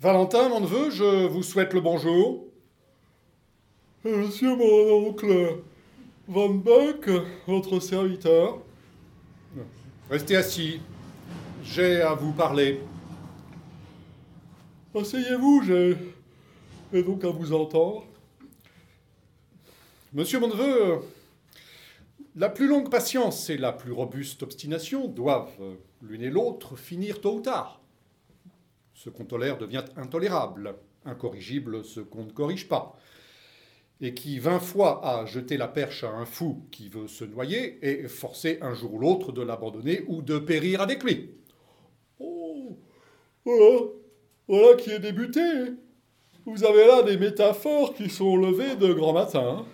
Valentin, mon neveu, je vous souhaite le bonjour. Monsieur mon oncle Van Buck, votre serviteur. Restez assis. J'ai à vous parler. Asseyez-vous, j'ai donc à vous entendre. Monsieur mon neveu, la plus longue patience et la plus robuste obstination doivent, l'une et l'autre, finir tôt ou tard. Ce qu'on tolère devient intolérable, incorrigible ce qu'on ne corrige pas et qui vingt fois a jeté la perche à un fou qui veut se noyer est forcé un jour ou l'autre de l'abandonner ou de périr avec lui. Oh, voilà, voilà qui est débuté. Vous avez là des métaphores qui sont levées de grand matin.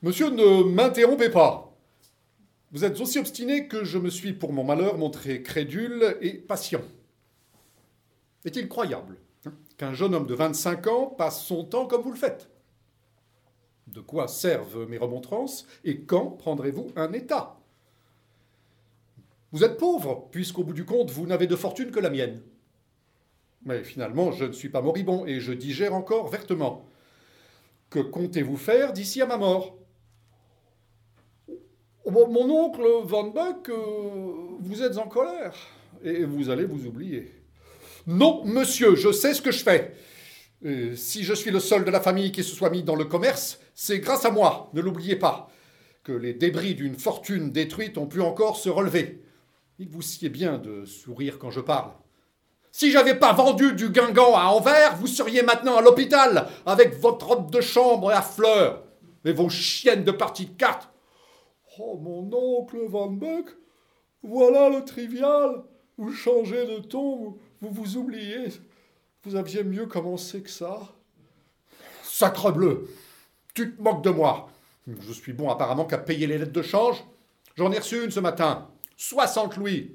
Monsieur, ne m'interrompez pas. Vous êtes aussi obstiné que je me suis, pour mon malheur, montré crédule et patient. Est-il croyable hein, qu'un jeune homme de 25 ans passe son temps comme vous le faites? De quoi servent mes remontrances et quand prendrez-vous un état? Vous êtes pauvre, puisqu'au bout du compte, vous n'avez de fortune que la mienne. Mais finalement, je ne suis pas moribond et je digère encore vertement. Que comptez-vous faire d'ici à ma mort? Mon oncle Van Buck, euh, vous êtes en colère et vous allez vous oublier. Non, monsieur, je sais ce que je fais. Euh, si je suis le seul de la famille qui se soit mis dans le commerce, c'est grâce à moi, ne l'oubliez pas, que les débris d'une fortune détruite ont pu encore se relever. Il vous sied bien de sourire quand je parle. Si j'avais pas vendu du guingamp à Anvers, vous seriez maintenant à l'hôpital avec votre robe de chambre à fleurs et vos chiennes de partie de cartes. Oh, mon oncle Van Buck, voilà le trivial. Vous changez de ton, vous vous oubliez. Vous aviez mieux commencé que ça Sacre bleu Tu te moques de moi Je suis bon apparemment qu'à payer les lettres de change. J'en ai reçu une ce matin. 60 louis.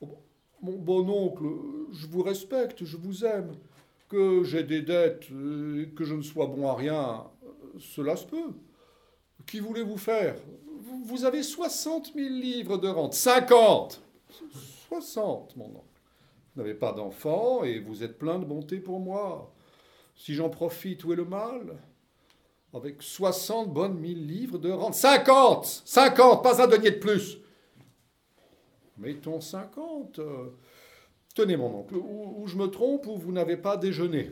Oh, mon bon oncle, je vous respecte, je vous aime. Que j'ai des dettes et que je ne sois bon à rien, cela se peut. Qui voulez-vous faire? Vous avez 60 000 livres de rente. 50 60, mon oncle. Vous n'avez pas d'enfant et vous êtes plein de bonté pour moi. Si j'en profite, où est le mal? Avec 60 bonnes mille livres de rente. 50 50 Pas un denier de plus Mettons 50. Tenez, mon oncle, ou, je me trompe ou vous n'avez pas déjeuné.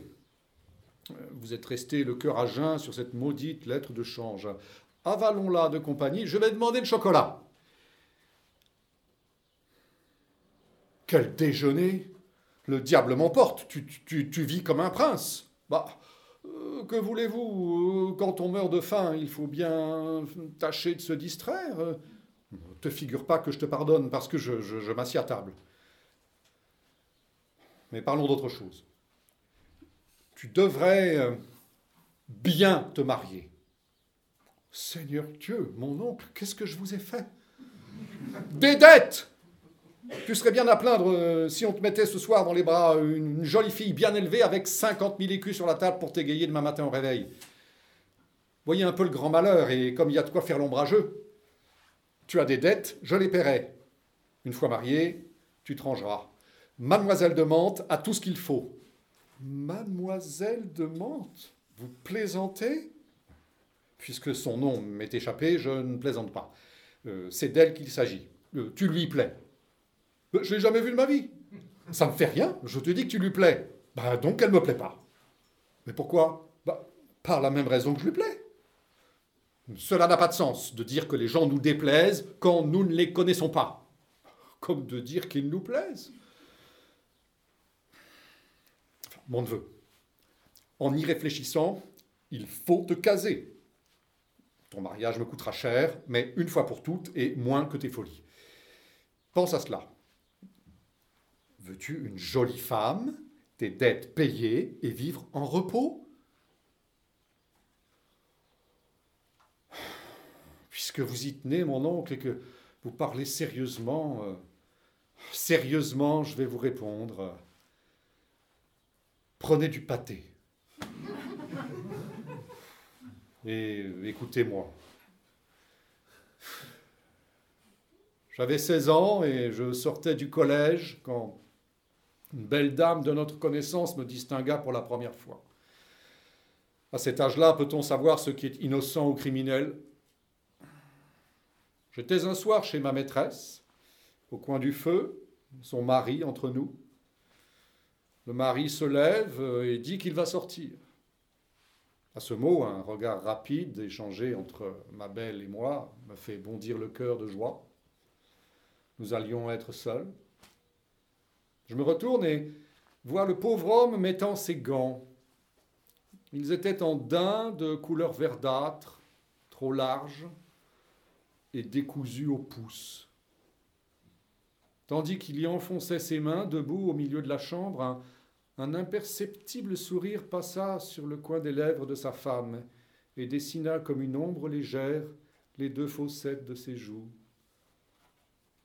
Vous êtes resté le cœur à jeun sur cette maudite lettre de change. Avalons-la de compagnie, je vais demander le chocolat. Quel déjeuner? Le diable m'emporte, tu, vis comme un prince. Bah, euh, que voulez-vous euh, Quand on meurt de faim, il faut bien tâcher de se distraire. Ne te figure pas que je te pardonne parce que je, je, m'assieds à table. Mais parlons d'autre chose. Tu devrais euh, bien te marier. Seigneur Dieu, mon oncle, qu'est-ce que je vous ai fait? Des dettes tu serais bien à plaindre euh, si on te mettait ce soir dans les bras une, jolie fille bien élevée avec 50 000 écus sur la table pour t'égayer demain matin au réveil. Voyez un peu le grand malheur et comme il y a de quoi faire l'ombrageux. Tu as des dettes, je les paierai. Une fois marié, tu te rangeras. Mademoiselle de Mantes a tout ce qu'il faut. Mademoiselle de Mantes Vous plaisantez? Puisque son nom m'est échappé, je ne plaisante pas. Euh, c'est d'elle qu'il s'agit. Euh, tu lui plais. Je l'ai jamais vue de ma vie. Ça me fait rien, je te dis que tu lui plais. Ben donc elle me plaît pas. Mais pourquoi? Bah, Par la même raison que je lui plais. Cela n'a pas de sens de dire que les gens nous déplaisent quand nous ne les connaissons pas. Comme de dire qu'ils nous plaisent. mon neveu, en y réfléchissant, il faut te caser. Ton mariage me coûtera cher, mais une fois pour toutes et moins que tes folies. Pense à cela. Veux-tu une jolie femme, tes dettes payées et vivre en repos? Puisque vous y tenez, mon oncle, et que vous parlez sérieusement, euh, sérieusement, je vais vous répondre. Prenez du pâté. Et écoutez-moi. J'avais 16 ans et je sortais du collège quand Une belle dame de notre connaissance me distingua pour la première fois. À cet âge-là, peut-on savoir ce qui est innocent ou criminel? J'étais un soir chez ma maîtresse, au coin du feu, son mari entre nous. Le mari se lève et dit qu'il va sortir. À ce mot, un regard rapide échangé entre ma belle et moi me fait bondir le cœur de joie. Nous allions être seuls. Je me retourne et vois le pauvre homme mettant ses gants. Ils étaient en daim de couleur verdâtre, trop large, et décousu au pouce. Tandis qu'il y enfonçait ses mains, debout au milieu de la chambre, un, un imperceptible sourire passa sur le coin des lèvres de sa femme et dessina comme une ombre légère les deux fossettes de ses joues.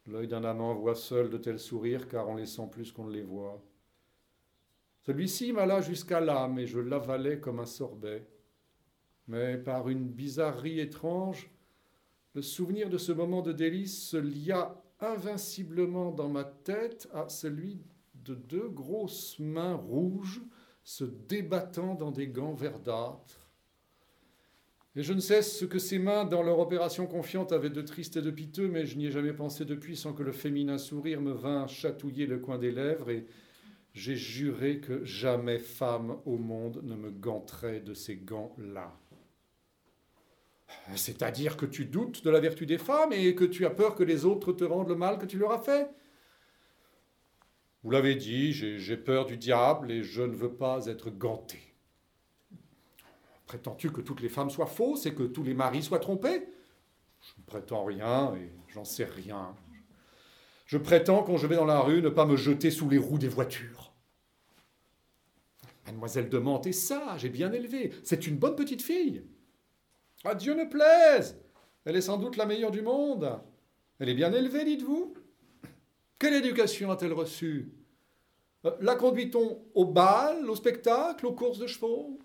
L'œil d'un amant voit seul de tels sourires car on les sent plus qu'on ne les voit. Celui-ci m'alla jusqu'à l'âme et je l'avalai comme un sorbet. Mais par une bizarrerie étrange, le souvenir de ce moment de délice se lia invinciblement dans ma tête à celui de deux grosses mains rouges se débattant dans des gants verdâtres. Et je ne sais ce que ces mains, dans leur opération confiante, avaient de triste et de piteux, mais je n'y ai jamais pensé depuis sans que le féminin sourire me vint chatouiller le coin des lèvres, et j'ai juré que jamais femme au monde ne me ganterait de ces gants-là. C'est-à-dire que tu doutes de la vertu des femmes et que tu as peur que les autres te rendent le mal que tu leur as fait. Vous l'avez dit, j'ai peur du diable et je ne veux pas être ganté. Prétends-tu que toutes les femmes soient fausses et que tous les maris soient trompés Je ne prétends rien et j'en sais rien. Je prétends, quand je vais dans la rue, ne pas me jeter sous les roues des voitures. Mademoiselle de Mantes est sage et bien élevée. C'est une bonne petite fille. À Dieu ne plaise Elle est sans doute la meilleure du monde. Elle est bien élevée, dites-vous Quelle éducation a-t-elle reçue? Euh, La conduit-on au bal, au spectacle, aux courses de chevaux?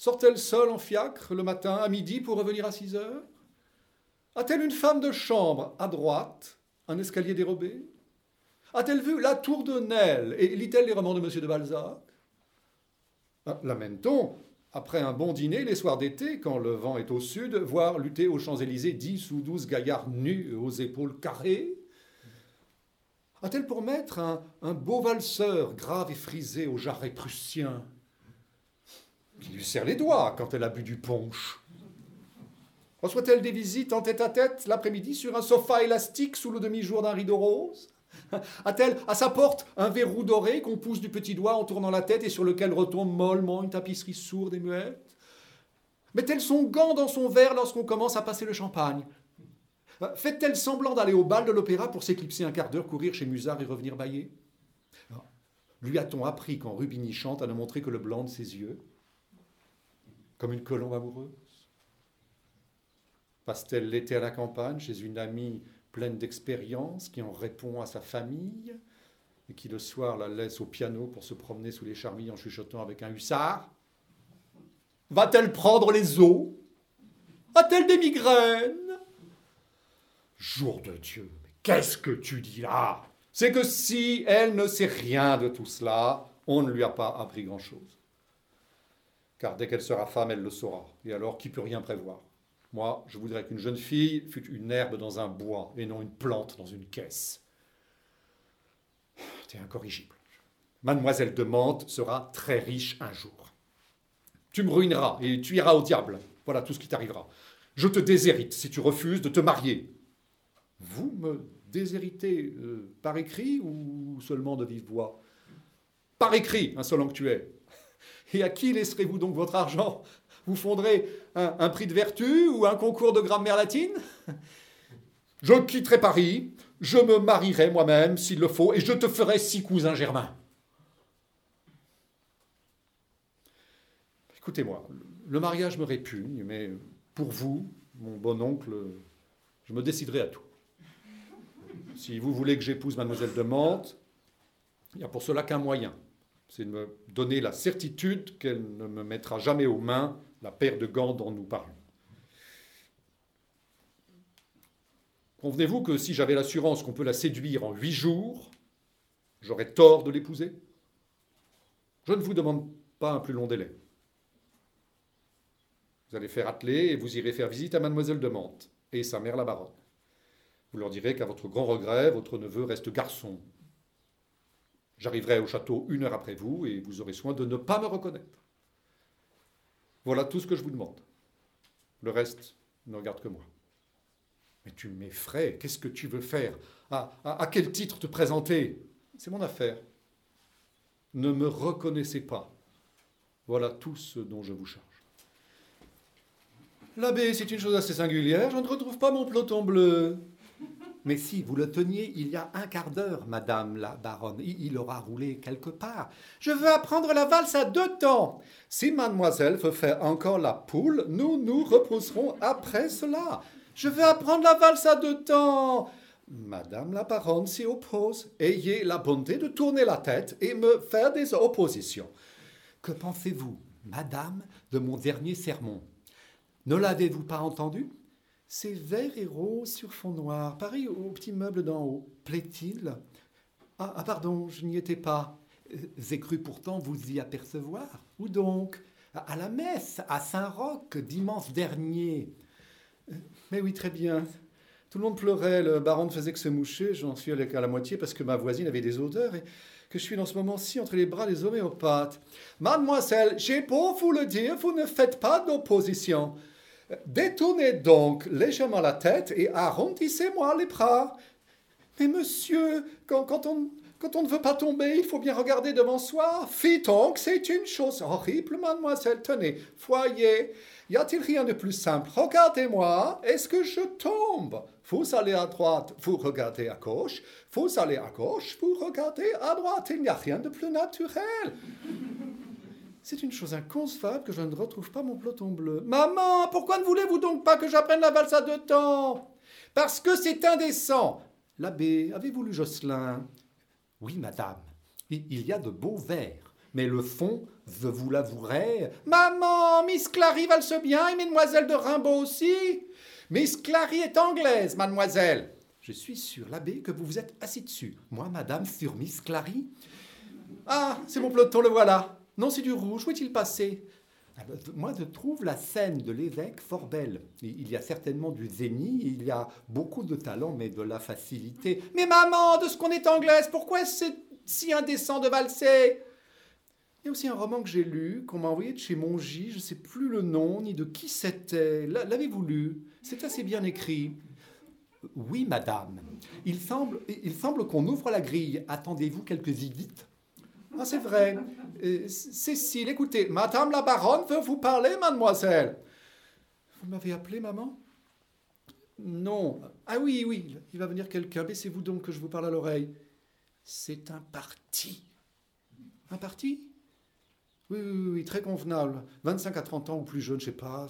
Sort-elle seule en fiacre le matin à midi pour revenir à 6 heures? A-t-elle une femme de chambre à droite, un escalier dérobé? A-t-elle vu la tour de Nesle et lit-elle les romans de M. de Balzac? Ah, Lamène-t-on, après un bon dîner les soirs d'été, quand le vent est au sud, voir lutter aux Champs-Élysées dix ou douze gaillards nus aux épaules carrées? A-t-elle pour maître un, beau valseur grave et frisé au jarret prussien? Qui lui serre les doigts quand elle a bu du punch. Reçoit-elle des visites en tête-à-tête l'après-midi sur un sofa élastique sous le demi-jour d'un rideau rose? A-t-elle à sa porte un verrou doré qu'on pousse du petit doigt en tournant la tête et sur lequel retombe mollement une tapisserie sourde et muette? Met-elle son gant dans son verre lorsqu'on commence à passer le champagne? Fait-elle semblant d'aller au bal de l'opéra pour s'éclipser un quart d'heure, courir chez Musard et revenir bailler? Lui a-t-on appris quand Rubini chante à ne montrer que le blanc de ses yeux? Comme une colombe amoureuse. Passe-t-elle l'été à la campagne chez une amie pleine d'expérience qui en répond à sa famille et qui le soir la laisse au piano pour se promener sous les charmilles en chuchotant avec un hussard? Va-t-elle prendre les eaux? A-t-elle des migraines? Jour de Dieu, qu'est-ce que tu dis là? C'est que si elle ne sait rien de tout cela, on ne lui a pas appris grand-chose car dès qu'elle sera femme, elle le saura. Et alors, qui peut rien prévoir? Moi, je voudrais qu'une jeune fille fût une herbe dans un bois et non une plante dans une caisse. T'es incorrigible. Mademoiselle de Mantes sera très riche un jour. Tu me ruineras et tu iras au diable. Voilà tout ce qui t'arrivera. Je te déshérite si tu refuses de te marier. Vous me déshéritez euh, par écrit ou seulement de vive voix? Par écrit, insolent que tu es. Et à qui laisserez-vous donc votre argent? Vous fonderez un, prix de vertu ou un concours de grammaire latine? Je quitterai Paris, je me marierai moi-même s'il le faut, et je te ferai six cousins germains. Écoutez-moi, le mariage me répugne, mais pour vous, mon bon oncle, je me déciderai à tout. Si vous voulez que j'épouse mademoiselle de Mantes, il n'y a pour cela qu'un moyen, c'est de me donner la certitude qu'elle ne me mettra jamais aux mains la paire de gants dont nous parlons. Convenez-vous que si j'avais l'assurance qu'on peut la séduire en huit jours, j'aurais tort de l'épouser? Je ne vous demande pas un plus long délai. Vous allez faire atteler et vous irez faire visite à mademoiselle de Mantes et sa mère la baronne. Vous leur direz qu'à votre grand regret, votre neveu reste garçon. J'arriverai au château une heure après vous et vous aurez soin de ne pas me reconnaître. Voilà tout ce que je vous demande. Le reste ne regarde que moi. Mais tu m'effraies. Qu'est-ce que tu veux faire? À, quel titre te présenter? C'est mon affaire. Ne me reconnaissez pas. Voilà tout ce dont je vous charge. L'abbé, c'est une chose assez singulière. Je ne retrouve pas mon peloton bleu. Mais si vous le teniez il y a un quart d'heure, madame la baronne, il aura roulé quelque part. Je veux apprendre la valse à deux temps. Si mademoiselle veut faire encore la poule, nous nous reposerons après cela. Je veux apprendre la valse à deux temps. Madame la baronne s'y oppose. Ayez la bonté de tourner la tête et me faire des oppositions. Que pensez-vous, madame, de mon dernier sermon? Ne l'avez-vous pas entendu? C'est vert et rose sur fond noir, pareil au petit meuble d'en haut. Plaît-il? Ah, ah, pardon, je n'y étais pas. J'ai cru pourtant vous y apercevoir. Où donc? À la messe, à Saint-Roch, dimanche dernier. Mais oui, très bien. Tout le monde pleurait, le baron ne faisait que se moucher, j'en suis allé à la moitié parce que ma voisine avait des odeurs et que je suis dans ce moment-ci entre les bras des homéopathes. Mademoiselle, j'ai beau vous le dire, vous ne faites pas d'opposition. Détournez donc légèrement la tête et arrondissez-moi les bras. Mais monsieur, quand, on, ne veut pas tomber, il faut bien regarder devant soi. Fit donc, c'est une chose horrible, mademoiselle. Tenez, voyez, y a-t-il rien de plus simple? Regardez-moi, est-ce que je tombe? Vous allez à droite, vous regardez à gauche, vous allez à gauche, vous regardez à droite. Il n'y a rien de plus naturel. C'est une chose inconcevable que je ne retrouve pas mon peloton bleu. Maman, pourquoi ne voulez-vous donc pas que j'apprenne la valse à deux temps? Parce que c'est indécent. L'abbé, avez-vous lu Jocelyn Oui, madame. Il y a de beaux vers. Mais le fond, je vous l'avouerai. Maman, Miss Clary valse bien et Mademoiselle de Rimbaud aussi. Miss Clary est anglaise, mademoiselle. Je suis sûr, l'abbé, que vous vous êtes assis dessus. Moi, madame, sur Miss Clary. Ah, c'est mon peloton, le voilà. Non, c'est du rouge. Où est-il passé? Ah ben, moi, je trouve la scène de l'évêque fort belle. Il y a certainement du zénith, il y a beaucoup de talent, mais de la facilité. Mais maman, de ce qu'on est anglaise, pourquoi est-ce si indécent de valser? Il y a aussi un roman que j'ai lu, qu'on m'a envoyé de chez Mongy, je ne sais plus le nom, ni de qui c'était. L'avez-vous lu? C'est assez bien écrit. Oui, madame. Il semble, il semble qu'on ouvre la grille. Attendez-vous quelques idées ah, c'est vrai. Cécile, écoutez, Madame la baronne veut vous parler, mademoiselle. Vous m'avez appelé, maman? Non. Ah oui, oui, il va venir quelqu'un. Baissez-vous donc que je vous parle à l'oreille. C'est un parti. Un parti? Oui, oui, oui, très convenable. 25 à 30 ans ou plus jeune, je sais pas.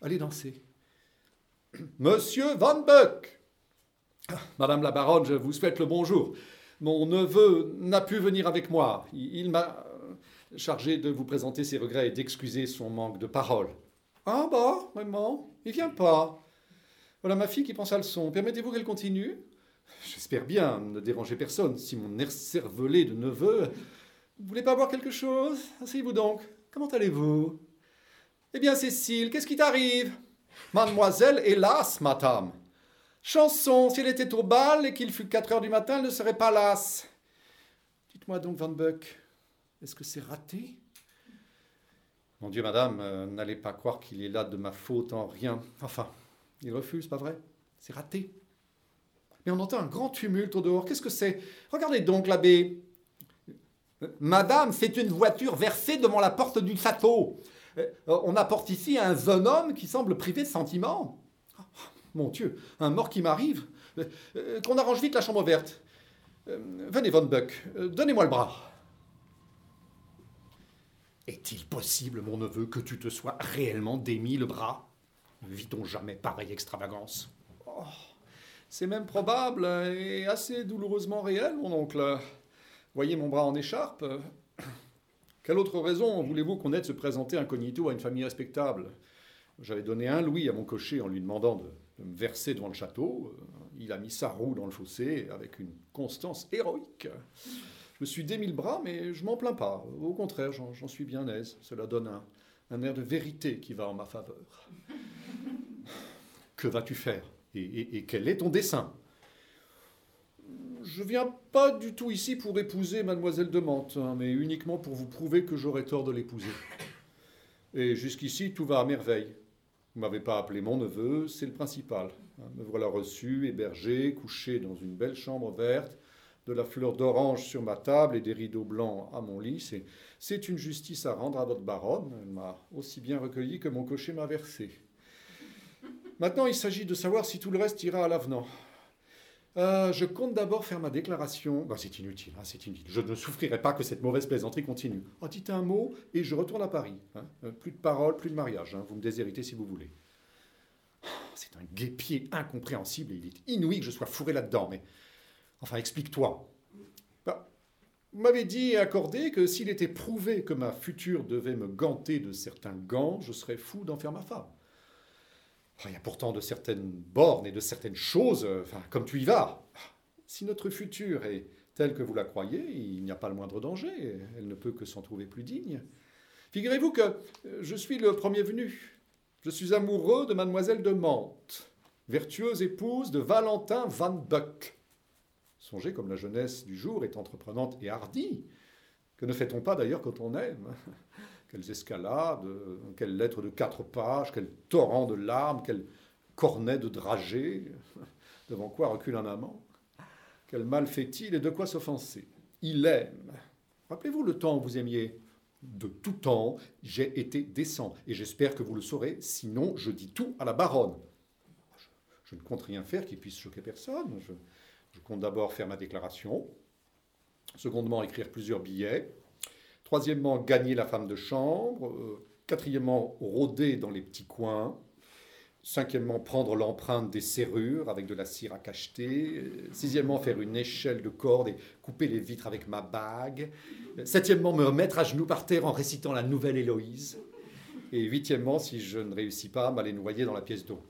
Allez danser. Monsieur Van Buck ah, Madame la baronne, je vous souhaite le bonjour. Mon neveu n'a pu venir avec moi. Il m'a chargé de vous présenter ses regrets et d'excuser son manque de parole. Ah bah, vraiment Il vient pas. Voilà ma fille qui pense à le son. Permettez-vous qu'elle continue? J'espère bien ne déranger personne. Si mon air cervelé de neveu... Vous voulez pas boire quelque chose Asseyez-vous donc. Comment allez-vous? Eh bien, Cécile, qu'est-ce qui t'arrive? Mademoiselle, hélas, madame. Chanson, si elle était au bal et qu'il fût 4 heures du matin, elle ne serait pas lasse. Dites-moi donc, Van Buck, est-ce que c'est raté? Mon Dieu, madame, euh, n'allez pas croire qu'il est là de ma faute en rien. Enfin, il refuse, pas vrai? C'est raté. Mais on entend un grand tumulte au dehors. Qu'est-ce que c'est? Regardez donc l'abbé. Madame, c'est une voiture versée devant la porte du château. Euh, on apporte ici un jeune homme qui semble privé de sentiments. Mon Dieu, un mort qui m'arrive euh, euh, Qu'on arrange vite la chambre verte. Euh, venez, Von Buck, donnez-moi le bras. Est-il possible, mon neveu, que tu te sois réellement démis le bras? Vit-on jamais pareille extravagance? Oh, C'est même probable et assez douloureusement réel, mon oncle. Voyez mon bras en écharpe. Quelle autre raison voulez-vous qu'on ait de se présenter incognito à une famille respectable? J'avais donné un louis à mon cocher en lui demandant de verser devant le château. Euh, il a mis sa roue dans le fossé avec une constance héroïque. Je me suis démis le bras, mais je m'en plains pas. Au contraire, j'en suis bien aise. Cela donne un, un air de vérité qui va en ma faveur. Que vas-tu faire? Et, quel est ton dessein? Je viens pas du tout ici pour épouser mademoiselle de Mantes, hein, mais uniquement pour vous prouver que j'aurais tort de l'épouser. Et jusqu'ici, tout va à merveille. Vous m'avez pas appelé mon neveu, c'est le principal. Hein, me voilà reçu, hébergé, couché dans une belle chambre verte, de la fleur d'orange sur ma table et des rideaux blancs à mon lit. C'est une justice à rendre à votre baronne. Elle m'a aussi bien recueilli que mon cocher m'a versé. Maintenant, il s'agit de savoir si tout le reste ira à l'avenant. Euh, je compte d'abord faire ma déclaration. Bah, c'est inutile. Je ne souffrirai pas que cette mauvaise plaisanterie continue. Oh, dites un mot et je retourne à Paris. Hein. Euh, plus de paroles, plus de mariage. Hein. Vous me déshéritez si vous voulez. Oh, c'est un guépier incompréhensible et il est inouï que je sois fourré là-dedans. Mais enfin, explique-toi. Bah, vous m'avez dit et accordé que s'il était prouvé que ma future devait me ganter de certains gants, je serais fou d'en faire ma femme. Il y a pourtant de certaines bornes et de certaines choses, euh, comme tu y vas. Si notre future est telle que vous la croyez, il n'y a pas le moindre danger. Elle ne peut que s'en trouver plus digne. Figurez-vous que euh, je suis le premier venu. Je suis amoureux de mademoiselle de Mantes, vertueuse épouse de Valentin Van Buck. Songez comme la jeunesse du jour est entreprenante et hardie. Que ne fait-on pas d'ailleurs quand on aime? Quelles escalades, quelles lettres de quatre pages, quel torrent de larmes, quel cornet de dragées, devant quoi recule un amant. Quel mal fait-il et de quoi s'offenser? Il aime. Rappelez-vous le temps où vous aimiez De tout temps, j'ai été décent, et j'espère que vous le saurez, sinon je dis tout à la baronne. Je, ne compte rien faire qui puisse choquer personne. Je compte d'abord faire ma déclaration, secondement écrire plusieurs billets, Troisièmement, gagner la femme de chambre. Euh, quatrièmement, rôder dans les petits coins. Cinquièmement, prendre l'empreinte des serrures avec de la cire à cacheter. Euh, sixièmement, faire une échelle de corde et couper les vitres avec ma bague. Septièmement, me mettre à genoux par terre en récitant la nouvelle Héloïse. Et huitièmement, si je ne réussis pas, m'aller noyer dans la pièce d'eau.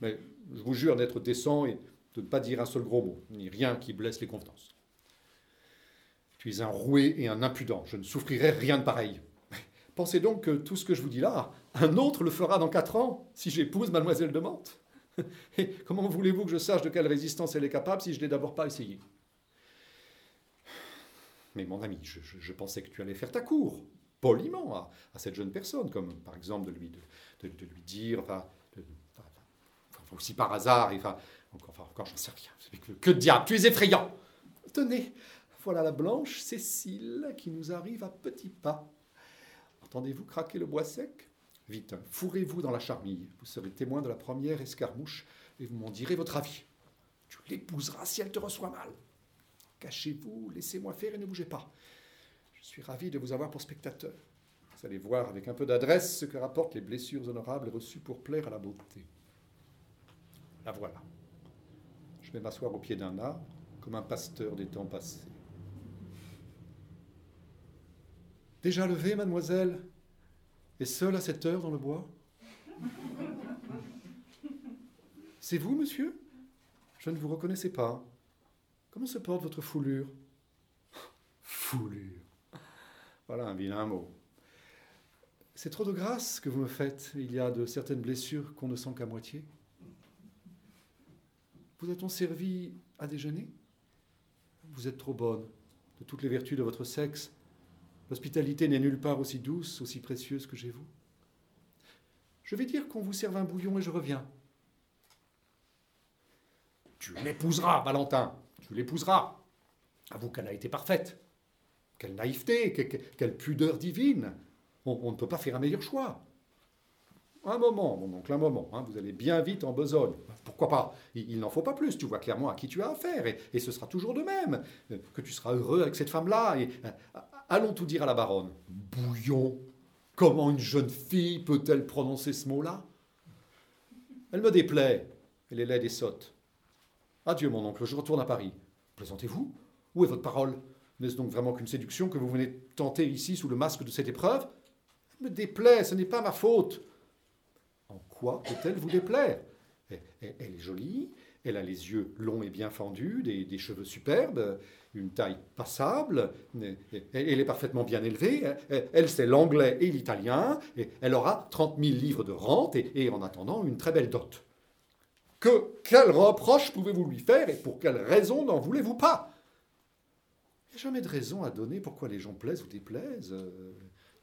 Mais je vous jure d'être décent et de ne pas dire un seul gros mot, ni rien qui blesse les convenances. Tu es un roué et un impudent. Je ne souffrirai rien de pareil. Pensez donc que tout ce que je vous dis là, un autre le fera dans quatre ans, si j'épouse mademoiselle de Mantes. Et comment voulez-vous que je sache de quelle résistance elle est capable si je ne l'ai d'abord pas essayé? Mais mon ami, je, pensais que tu allais faire ta cour, poliment, à, cette jeune personne, comme par exemple de lui, de, lui dire, enfin, aussi par hasard, enfin, encore, j'en sais rien. Que diable, tu es effrayant Tenez, voilà la blanche Cécile qui nous arrive à petits pas. Entendez-vous craquer le bois sec? Vite, fourrez-vous dans la charmille. Vous serez témoin de la première escarmouche et vous m'en direz votre avis. Tu l'épouseras si elle te reçoit mal. Cachez-vous, laissez-moi faire et ne bougez pas. Je suis ravi de vous avoir pour spectateur. Vous allez voir avec un peu d'adresse ce que rapportent les blessures honorables reçues pour plaire à la beauté. La voilà. Je vais m'asseoir au pied d'un arbre, comme un pasteur des temps passés. Déjà levé, mademoiselle Et seule à cette heure dans le bois C'est vous, monsieur? Je ne vous reconnaissais pas. Comment se porte votre foulure? Foulure. Voilà un vilain mot. C'est trop de grâce que vous me faites. Il y a de certaines blessures qu'on ne sent qu'à moitié. Vous a-t-on servi à déjeuner? Vous êtes trop bonne. De toutes les vertus de votre sexe, L'hospitalité n'est nulle part aussi douce, aussi précieuse que chez vous. Je vais dire qu'on vous serve un bouillon et je reviens. Tu l'épouseras, Valentin, tu l'épouseras. Avoue qu'elle a été parfaite. Quelle naïveté, quelle pudeur divine. On, ne peut pas faire un meilleur choix. Un moment, mon oncle, un moment. Hein, vous allez bien vite en besogne. Pourquoi pas? Il, n'en faut pas plus. Tu vois clairement à qui tu as affaire. Et, ce sera toujours de même. Que tu seras heureux avec cette femme-là. Et Allons tout dire à la baronne. Bouillon Comment une jeune fille peut-elle prononcer ce mot-là? Elle me déplaît. Elle est laide et sotte. Adieu, mon oncle, je retourne à Paris. Plaisantez-vous? Où est votre parole? N'est-ce donc vraiment qu'une séduction que vous venez tenter ici sous le masque de cette épreuve? Elle me déplaît, ce n'est pas ma faute. En quoi peut-elle vous déplaire? Elle est jolie, Elle a les yeux longs et bien fendus, des, cheveux superbes, une taille passable, elle est parfaitement bien élevée, elle, sait l'anglais et l'italien, elle aura 30 000 livres de rente et, en attendant une très belle dot. Que quel reproche pouvez-vous lui faire et pour quelle raison n'en voulez-vous pas? Il n'y a jamais de raison à donner pourquoi les gens plaisent ou déplaisent.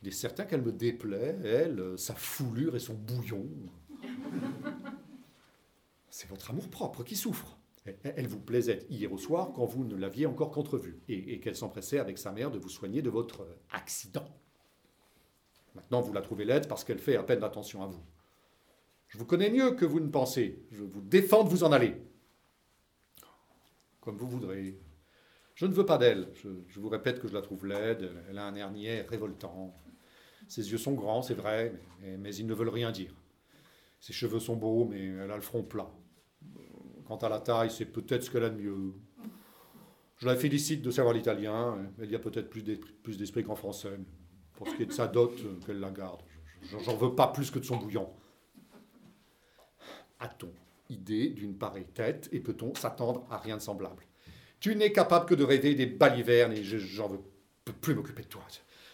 Il est certain qu'elle me déplaît, elle, sa foulure et son bouillon. C'est votre amour-propre qui souffre. Elle vous plaisait hier au soir quand vous ne l'aviez encore qu'entrevue et, qu'elle s'empressait avec sa mère de vous soigner de votre accident. Maintenant, vous la trouvez laide parce qu'elle fait à peine attention à vous. Je vous connais mieux que vous ne pensez. Je vous défends de vous en aller. Comme vous voudrez. Je ne veux pas d'elle. Je, vous répète que je la trouve laide. Elle a un air révoltant. Ses yeux sont grands, c'est vrai, mais, ils ne veulent rien dire. Ses cheveux sont beaux, mais elle a le front plat. Quant à la taille, c'est peut-être ce qu'elle a de mieux. Je la félicite de savoir l'italien. Elle y a peut-être plus d'esprit qu'en français. Pour ce qui est de sa dot, qu'elle la garde. J'en veux pas plus que de son bouillon. A-t-on idée d'une pareille tête et peut-on s'attendre à rien de semblable? Tu n'es capable que de rêver des balivernes et j'en veux plus m'occuper de toi.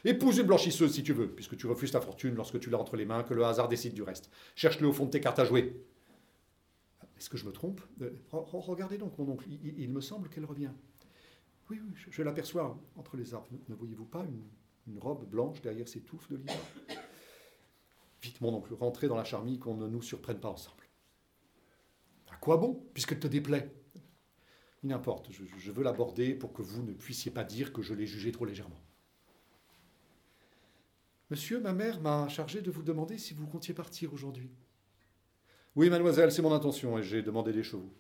Épouse une blanchisseuse si tu veux, puisque tu refuses ta fortune lorsque tu l'as entre les mains, que le hasard décide du reste. Cherche-le au fond de tes cartes à jouer. Est-ce que je me trompe euh, Regardez donc mon oncle, il, me semble qu'elle revient. Oui, je, l'aperçois entre les arbres. Ne voyez-vous pas une, robe blanche derrière ces touffes de lilas? Vite, mon oncle, rentrez dans la charmille, qu'on ne nous surprenne pas ensemble. À quoi bon, puisqu'elle te déplaît? N'importe, je, je veux l'aborder pour que vous ne puissiez pas dire que je l'ai jugée trop légèrement. Monsieur, ma mère m'a chargé de vous demander si vous comptiez partir aujourd'hui. Oui, mademoiselle, c'est mon intention et j'ai demandé des chevaux.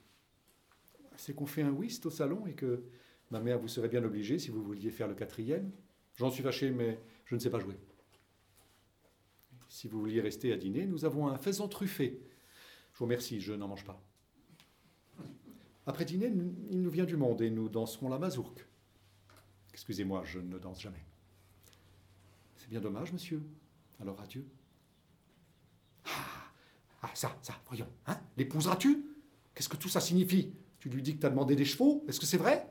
C'est qu'on fait un whist au salon et que ma mère vous serait bien obligée si vous vouliez faire le quatrième. J'en suis fâché, mais je ne sais pas jouer. Si vous vouliez rester à dîner, nous avons un faisan truffé. Je vous remercie, je n'en mange pas. Après dîner, il nous vient du monde et nous danserons la mazourque. Excusez-moi, je ne danse jamais. C'est bien dommage, monsieur. Alors adieu. Ah, ah ça, ça, voyons. Hein L'épouseras-tu? Qu'est-ce que tout ça signifie? Tu lui dis que tu as demandé des chevaux Est-ce que c'est vrai?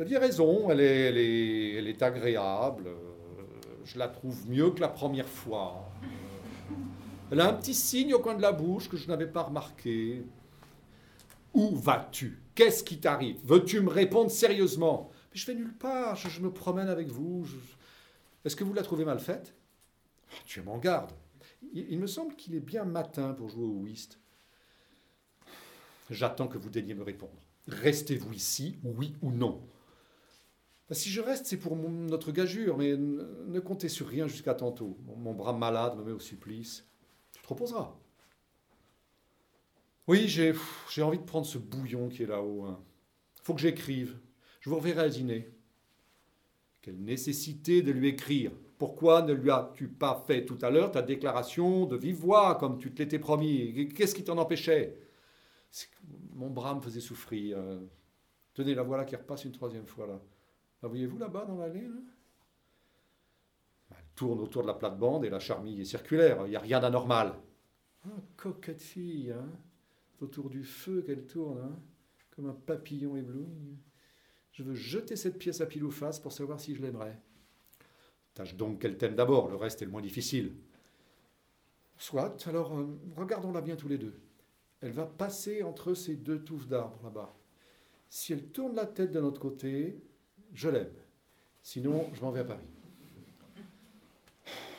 As bien raison, elle est, agréable. Je la trouve mieux que la première fois. Elle a un petit signe au coin de la bouche que je n'avais pas remarqué. Où vas-tu? Qu'est-ce qui t'arrive? Veux-tu me répondre sérieusement? Mais je vais nulle part, je, me promène avec vous. Est-ce que vous la trouvez mal faite? Ah, Tu es m'en garde. Il, me semble qu'il est bien matin pour jouer au whist. J'attends que vous daigniez me répondre. Restez-vous ici, oui ou non? Bah, Si je reste, c'est pour notre gageure, mais ne, comptez sur rien jusqu'à tantôt. Mon, bras malade me met au supplice. Tu te reposeras. Oui, j'ai envie de prendre ce bouillon qui est là-haut. Hein. faut que j'écrive. Je vous reverrai à dîner. Quelle nécessité de lui écrire Pourquoi ne lui as-tu pas fait tout à l'heure ta déclaration de vive voix, comme tu te l'étais promis? Qu'est-ce qui t'en empêchait? Mon bras me faisait souffrir. Tenez, la voilà qui repasse une troisième fois là. La voyez-vous là-bas dans l'allée Elle tourne autour de la plate-bande et la charmille est circulaire. Il n'y a rien d'anormal. Ah, coquette fille, hein autour du feu qu'elle tourne, hein comme un papillon ébloui. Je veux jeter cette pièce à pile ou face pour savoir si je l'aimerais. Tâche donc qu'elle t'aime d'abord, le reste est le moins difficile. Soit, alors euh, regardons-la bien tous les deux. Elle va passer entre ces deux touffes d'arbres là-bas. Si elle tourne la tête de notre côté, je l'aime. Sinon, je m'en vais à Paris.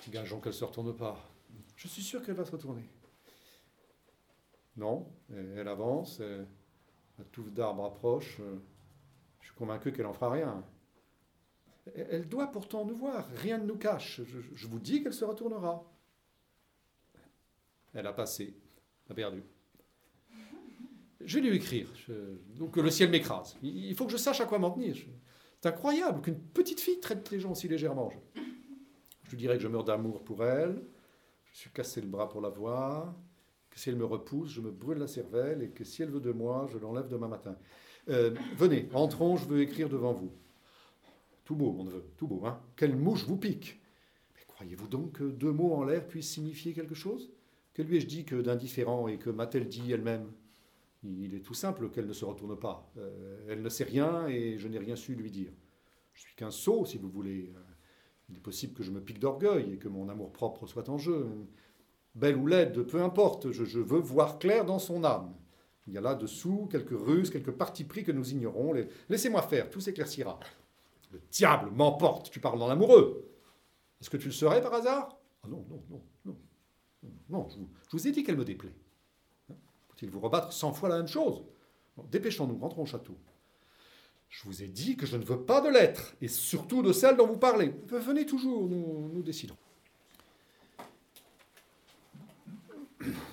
Gageons qu'elle ne se retourne pas. Je suis sûr qu'elle va se retourner. Non, elle avance, la touffe d'arbres approche. Euh, je suis convaincu qu'elle n'en fera rien. Elle doit pourtant nous voir, rien ne nous cache. Je, vous dis qu'elle se retournera. Elle a passé, a perdu. Je vais lui écrire. donc le ciel m'écrase. Il faut que je sache à quoi m'en tenir. C'est incroyable qu'une petite fille traite les gens si légèrement. Je, je lui dirais que je meurs d'amour pour elle. Je suis cassé le bras pour la voir. Que si elle me repousse, je me brûle la cervelle. Et que si elle veut de moi, je l'enlève demain matin. Euh, venez, entrons, je veux écrire devant vous. Tout beau, mon neveu, tout beau, hein Quelle mouche vous pique Mais croyez-vous donc que deux mots en l'air puissent signifier quelque chose? Que lui ai-je dit que d'indifférent et que m'a-t-elle dit elle-même? Il est tout simple qu'elle ne se retourne pas. Euh, elle ne sait rien et je n'ai rien su lui dire. Je suis qu'un sot, si vous voulez. Il est possible que je me pique d'orgueil et que mon amour-propre soit en jeu. Belle ou laide, peu importe, je, veux voir clair dans son âme. Il y a là-dessous quelques ruses, quelques partis pris que nous ignorons. Laissez-moi faire, tout s'éclaircira. Le diable m'emporte, tu parles dans l'amoureux. Est-ce que tu le serais par hasard? Ah non, non, non, non. Non, je vous, ai dit qu'elle me déplaît. Faut-il vous rebattre cent fois la même chose? Dépêchons-nous, rentrons au château. Je vous ai dit que je ne veux pas de lettres, et surtout de celles dont vous parlez. Venez toujours, nous, nous déciderons.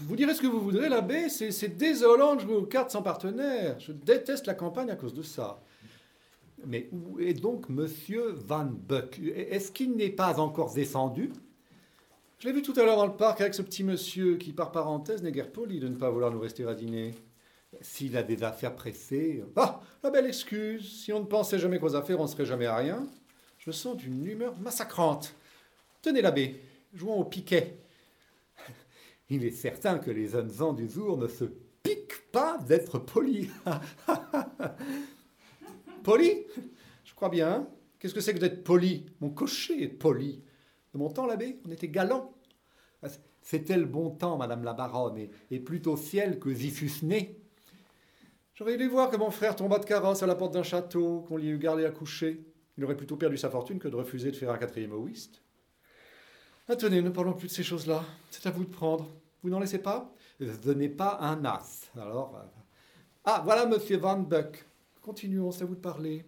Vous direz ce que vous voudrez, l'abbé, c'est désolant de jouer aux cartes sans partenaire. Je déteste la campagne à cause de ça. Mais où est donc Monsieur Van Buck? Est-ce qu'il n'est pas encore descendu? Je l'ai vu tout à l'heure dans le parc avec ce petit monsieur qui, par parenthèse, n'est guère poli de ne pas vouloir nous rester à dîner. S'il a des affaires pressées. Ah, la belle excuse. Si on ne pensait jamais qu'aux affaires, on ne serait jamais à rien. Je sens d'une humeur massacrante. Tenez l'abbé, jouons au piquet. Il est certain que les gens du jour ne se piquent pas d'être polis. poli Je crois bien. Qu'est-ce que c'est que d'être poli? Mon cocher est poli. De mon temps, l'abbé, on était galant. C'était le bon temps, madame la baronne, et, plutôt ciel que j'y fusse né. J'aurais aimé voir que mon frère tomba de carrosse à la porte d'un château, qu'on l'y eût gardé à coucher. Il aurait plutôt perdu sa fortune que de refuser de faire un quatrième au whist. Attendez, ne parlons plus de ces choses-là. C'est à vous de prendre. Vous n'en laissez pas? Ce n'est pas un as. Alors. Euh, ah, voilà monsieur Van Buck. Continuons, c'est à vous de parler.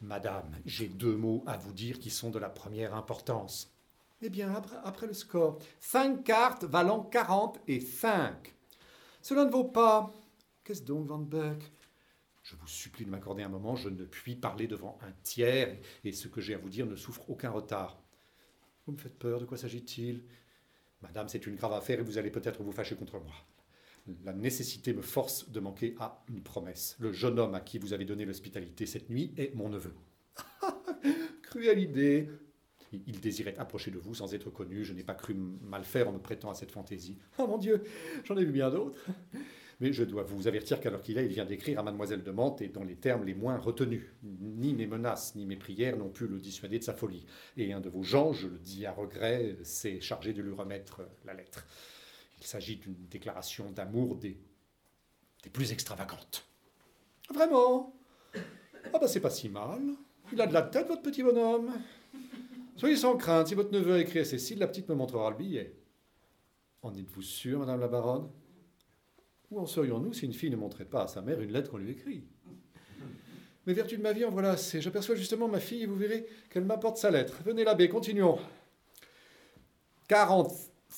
Madame, j'ai deux mots à vous dire qui sont de la première importance. Eh bien, après, après le score, cinq cartes valant 40 et 5. Cela ne vaut pas Qu'est-ce donc, Van Beck Je vous supplie de m'accorder un moment, je ne puis parler devant un tiers, et ce que j'ai à vous dire ne souffre aucun retard. Vous me faites peur, de quoi s'agit-il? Madame, c'est une grave affaire et vous allez peut-être vous fâcher contre moi. La nécessité me force de manquer à une promesse. Le jeune homme à qui vous avez donné l'hospitalité cette nuit est mon neveu. Cruelle idée il désirait approcher de vous sans être connu. Je n'ai pas cru mal faire en me prêtant à cette fantaisie. Oh mon Dieu, j'en ai vu bien d'autres. Mais je dois vous avertir l'heure qu'il est, il vient d'écrire à mademoiselle de Mantes et dans les termes les moins retenus. Ni mes menaces, ni mes prières n'ont pu le dissuader de sa folie. Et un de vos gens, je le dis à regret, s'est chargé de lui remettre la lettre. Il s'agit d'une déclaration d'amour des, plus extravagantes. Vraiment Ah ben c'est pas si mal. Il a de la tête, votre petit bonhomme. Soyez sans crainte, si votre neveu écrit à Cécile, la petite me montrera le billet. En êtes-vous sûr, madame la baronne? Où en serions-nous si une fille ne montrait pas à sa mère une lettre qu'on lui écrit? Mais vertu de ma vie, en voilà assez. J'aperçois justement ma fille et vous verrez qu'elle m'apporte sa lettre. Venez l'abbé, continuons.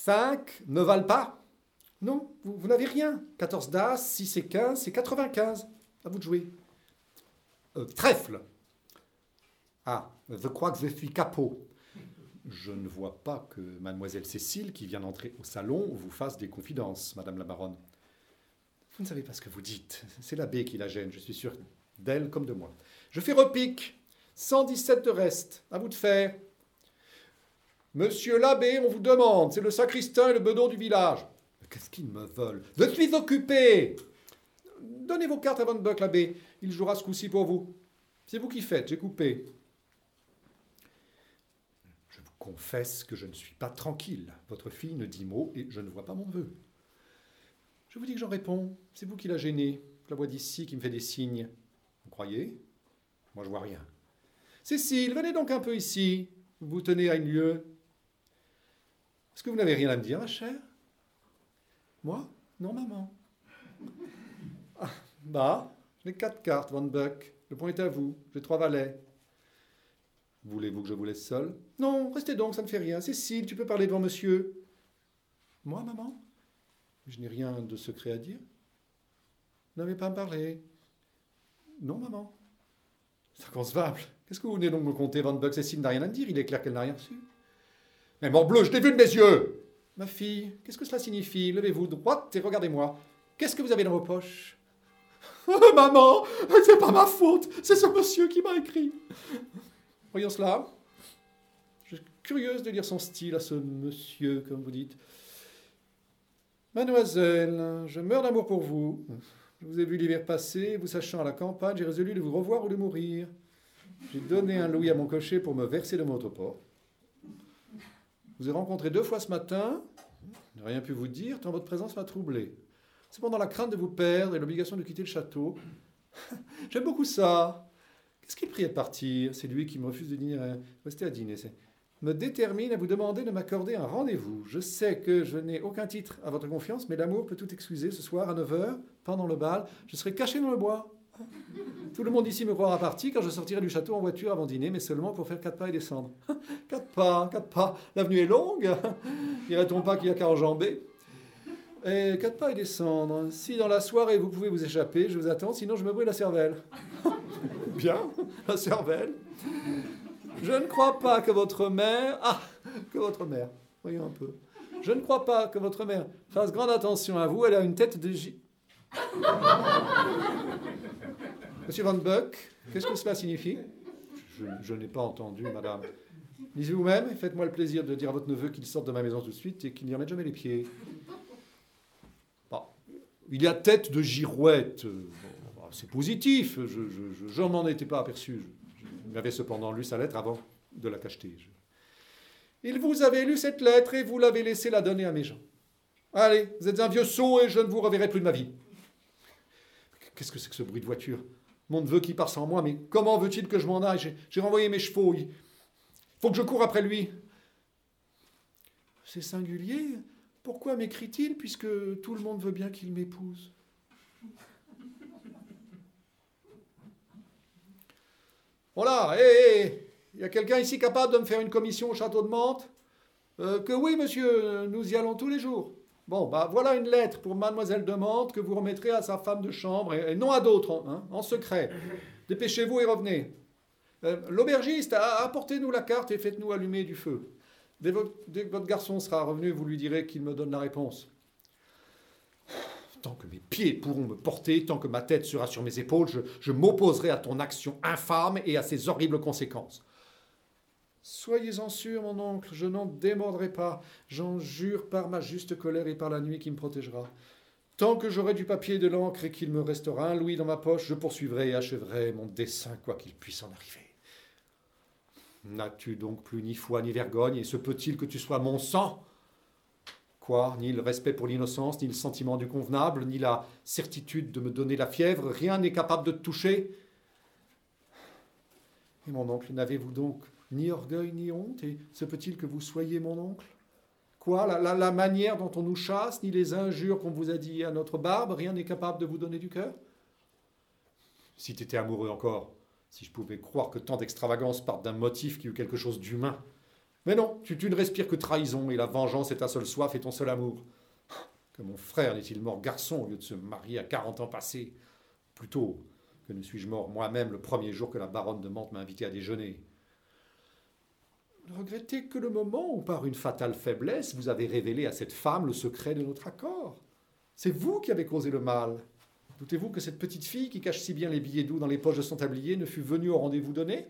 45 ne valent pas Non, vous, n'avez rien. 14 d'As, 6 et 15, c'est 95. À vous de jouer. Euh, trèfle Ah, je crois que je suis capot. Je ne vois pas que mademoiselle Cécile, qui vient d'entrer au salon, vous fasse des confidences, madame la baronne. Vous ne savez pas ce que vous dites. C'est l'abbé qui la gêne, je suis sûr d'elle comme de moi. Je fais repique. 117 de reste. À vous de faire. Monsieur l'abbé, on vous demande. C'est le sacristain et le bedon du village. Qu'est-ce qu'ils me veulent Je suis occupé. Donnez vos cartes à Van Buck, l'abbé. Il jouera ce coup-ci pour vous. C'est vous qui faites, j'ai coupé. Je vous confesse que je ne suis pas tranquille. Votre fille ne dit mot et je ne vois pas mon neveu. Je vous dis que j'en réponds. C'est vous qui l'a gêné. La voix d'ici qui me fait des signes. Vous croyez? Moi, je vois rien. Cécile, venez donc un peu ici. Vous vous tenez à une lieue. Est-ce que vous n'avez rien à me dire, ma chère? Moi? Non, maman. Ah, bah, j'ai quatre cartes, Van Buck. Le point est à vous. J'ai trois valets. Voulez-vous que je vous laisse seul Non, restez donc, ça ne fait rien. Cécile, tu peux parler devant monsieur. Moi, maman? Je n'ai rien de secret à dire. Vous n'avez pas à me parler. Non, maman. C'est inconcevable. Qu'est-ce que vous venez donc me conter, Van Buck? Cécile n'a rien à me dire. Il est clair qu'elle n'a rien reçu. Mais bleu, je l'ai vu de mes yeux Ma fille, qu'est-ce que cela signifie? Levez-vous droite et regardez-moi. Qu'est-ce que vous avez dans vos poches? Oh, Maman, c'est pas ma faute. C'est ce monsieur qui m'a écrit. Voyons cela. Je suis curieuse de lire son style à ce monsieur, comme vous dites. Mademoiselle, je meurs d'amour pour vous. Je vous ai vu l'hiver passé, vous sachant à la campagne, j'ai résolu de vous revoir ou de mourir. J'ai donné un louis à mon cocher pour me verser de mon autoport. Vous ai rencontré deux fois ce matin. Je n'ai rien pu vous dire, tant votre présence m'a troublé. C'est pendant la crainte de vous perdre et l'obligation de quitter le château. J'aime beaucoup ça. Qu'est-ce qu'il priait de partir? C'est lui qui me refuse de dîner. Rester à dîner. Me détermine à vous demander de m'accorder un rendez-vous. Je sais que je n'ai aucun titre à votre confiance, mais l'amour peut tout excuser. Ce soir, à 9h, pendant le bal, je serai caché dans le bois. Tout le monde ici me croira parti quand je sortirai du château en voiture avant dîner, mais seulement pour faire quatre pas et descendre. quatre pas, quatre pas. L'avenue est longue. Dirait-on pas qu'il n'y a qu'à enjamber et quatre pas et descendre. Si dans la soirée vous pouvez vous échapper, je vous attends, sinon je me brûle la cervelle. Bien, la cervelle. Je ne crois pas que votre mère. Ah, que votre mère. Voyons un peu. Je ne crois pas que votre mère fasse grande attention à vous. Elle a une tête de. Monsieur Van Buck, qu'est-ce que cela signifie? Je, n'ai pas entendu, madame. Lisez vous-même et faites-moi le plaisir de dire à votre neveu qu'il sorte de ma maison tout de suite et qu'il n'y remette jamais les pieds. il y a tête de girouette. c'est positif, je, n'en m'en étais pas aperçu. Il avait cependant lu sa lettre avant de la cacheter. Il vous avait lu cette lettre et vous l'avez laissé la donner à mes gens. Allez, vous êtes un vieux sot et je ne vous reverrai plus de ma vie. Qu'est-ce que c'est que ce bruit de voiture? Mon neveu qui part sans moi, mais comment veut-il que je m'en aille? J'ai renvoyé mes chevaux. Il faut que je cours après lui. C'est singulier. Pourquoi m'écrit-il puisque tout le monde veut bien qu'il m'épouse? Voilà, hé, il y a quelqu'un ici capable de me faire une commission au château de Mantes? Euh, Que oui, monsieur, nous y allons tous les jours. Bon, bah voilà une lettre pour mademoiselle de Mantes que vous remettrez à sa femme de chambre, et, non à d'autres, hein, en secret. Dépêchez-vous et revenez. Euh, l'aubergiste, apportez-nous la carte et faites-nous allumer du feu. dès que votre garçon sera revenu, vous lui direz qu'il me donne la réponse. Tant que mes pieds pourront me porter, tant que ma tête sera sur mes épaules, je, m'opposerai à ton action infâme et à ses horribles conséquences. Soyez-en sûr, mon oncle, je n'en démordrai pas. J'en jure par ma juste colère et par la nuit qui me protégera. Tant que j'aurai du papier et de l'encre et qu'il me restera un louis dans ma poche, je poursuivrai et achèverai mon dessein, quoi qu'il puisse en arriver. N'as-tu donc plus ni foi ni vergogne, et se peut-il que tu sois mon sang? Quoi Ni le respect pour l'innocence, ni le sentiment du convenable, ni la certitude de me donner la fièvre, rien n'est capable de te toucher. Et mon oncle, n'avez-vous donc ni orgueil ni honte Et se peut-il que vous soyez mon oncle? Quoi? La, manière dont on nous chasse, ni les injures qu'on vous a dit à notre barbe, rien n'est capable de vous donner du cœur? Si tu amoureux encore, si je pouvais croire que tant d'extravagance partent d'un motif qui eut quelque chose d'humain, mais non, tu, ne respires que trahison, et la vengeance est ta seule soif et ton seul amour. Que mon frère n'est-il mort garçon au lieu de se marier à quarante ans passés? Plutôt que ne suis-je mort moi-même le premier jour que la baronne de Mantes m'a invité à déjeuner? Ne regrettez que le moment où, par une fatale faiblesse, vous avez révélé à cette femme le secret de notre accord. C'est vous qui avez causé le mal. Doutez-vous que cette petite fille qui cache si bien les billets doux dans les poches de son tablier ne fût venue au rendez-vous donné?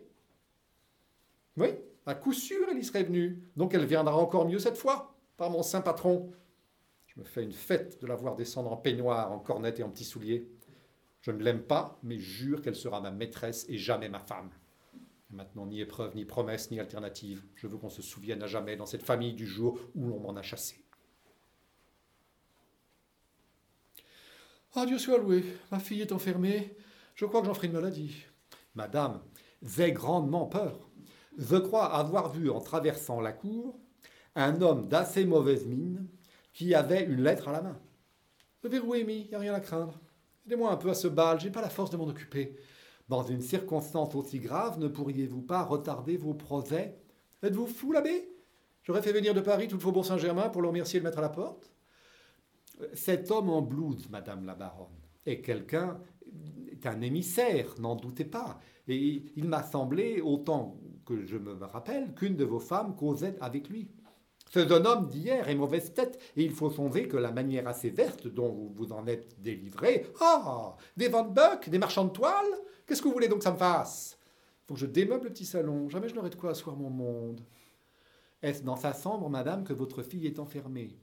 Oui, à coup sûr, elle y serait venue. Donc elle viendra encore mieux cette fois, par mon saint patron. Je me fais une fête de la voir descendre en peignoir, en cornette et en petits souliers. Je ne l'aime pas, mais jure qu'elle sera ma maîtresse et jamais ma femme. Maintenant, ni épreuve, ni promesse, ni alternative. Je veux qu'on se souvienne à jamais dans cette famille du jour où l'on m'en a chassé. Ah, Dieu soit loué, ma fille est enfermée. Je crois que j'en ferai une maladie. Madame, j'ai grandement peur. Je crois avoir vu en traversant la cour un homme d'assez mauvaise mine qui avait une lettre à la main. Le verrou est il n'y a rien à craindre. Aidez-moi un peu à ce bal, j'ai pas la force de m'en occuper. Dans une circonstance aussi grave, ne pourriez-vous pas retarder vos projets? Êtes-vous fou, l'abbé? J'aurais fait venir de Paris tout le faubourg Saint-Germain pour le remercier de mettre à la porte? Cet homme en blouse, madame la baronne, est quelqu'un, est un émissaire, n'en doutez pas. Et il m'a semblé, autant que je me rappelle qu'une de vos femmes causait avec lui. Ce jeune homme d'hier est mauvaise tête, et il faut songer que la manière assez verte dont vous vous en êtes délivré. Ah Des Van Buck Des marchands de toile Qu'est-ce que vous voulez donc que ça me fasse? Faut que je démeuble le petit salon, jamais je n'aurai de quoi asseoir mon monde. Est-ce dans sa chambre, madame, que votre fille est enfermée?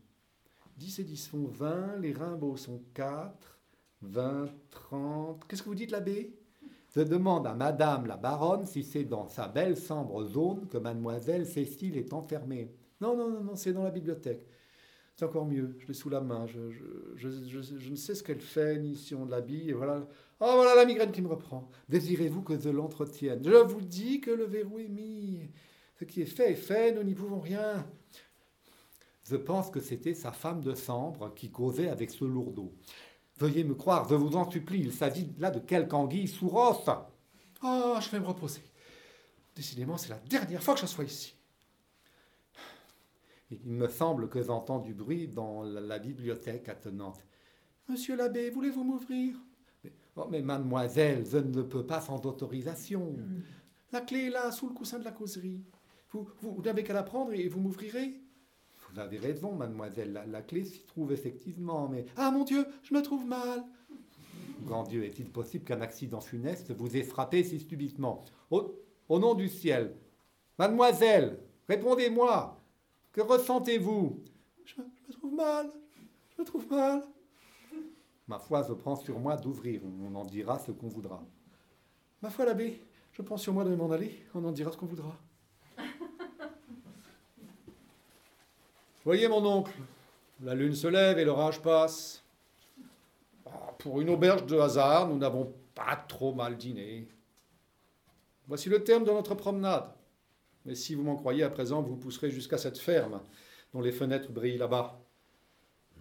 10 et 10 font 20, les Rimbaud sont 4, 20, 30. Qu'est-ce que vous dites, l'abbé? Je demande à madame la baronne si c'est dans sa belle sombre zone que mademoiselle Cécile est enfermée. Non, non, non, c'est dans la bibliothèque. C'est encore mieux, je l'ai sous la main. Je, ne sais ce qu'elle fait, ni si on l'habille. Et voilà. oh, voilà la migraine qui me reprend. Désirez-vous que je l'entretienne? Je vous dis que le verrou est mis. Ce qui est fait est fait, nous n'y pouvons rien. Je pense que c'était sa femme de chambre qui causait avec ce lourdeau. Veuillez me croire, je vous en supplie, il s'agit là de quelque anguille sous. Oh, je vais me reposer. Décidément, c'est la dernière fois que je sois ici. Il me semble que j'entends du bruit dans la, bibliothèque attenante. Monsieur l'abbé, voulez-vous m'ouvrir? Mais, oh, mais mademoiselle, je ne peux pas sans autorisation. La clé est là, sous le coussin de la causerie. Vous, n'avez qu'à la prendre et vous m'ouvrirez Vous avez raison, mademoiselle, la, clé s'y trouve effectivement, mais... Ah mon Dieu, je me trouve mal Grand Dieu, est-il possible qu'un accident funeste vous ait frappé si subitement? Au nom du ciel Mademoiselle, répondez-moi que ressentez-vous? Je, me trouve mal. Je me trouve mal. Ma foi, je prends sur moi d'ouvrir. On en dira ce qu'on voudra. Ma foi, l'abbé, je prends sur moi de m'en aller. On en dira ce qu'on voudra. Voyez, mon oncle, la lune se lève et l'orage passe. Ah, pour une auberge de hasard, nous n'avons pas trop mal dîné. Voici le terme de notre promenade. Mais si vous m'en croyez à présent, vous pousserez jusqu'à cette ferme dont les fenêtres brillent là-bas.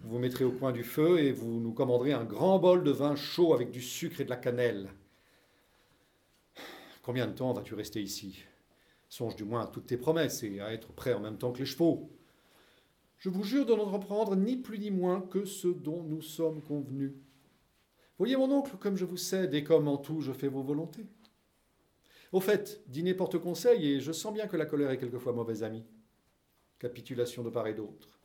Vous vous mettrez au coin du feu et vous nous commanderez un grand bol de vin chaud avec du sucre et de la cannelle. Combien de temps vas-tu rester ici? Songe du moins à toutes tes promesses et à être prêt en même temps que les chevaux. Je vous jure de n'entreprendre ni plus ni moins que ce dont nous sommes convenus. Voyez mon oncle, comme je vous cède et comme en tout je fais vos volontés. Au fait, dîner porte conseil et je sens bien que la colère est quelquefois mauvaise amie. Capitulation de part et d'autre.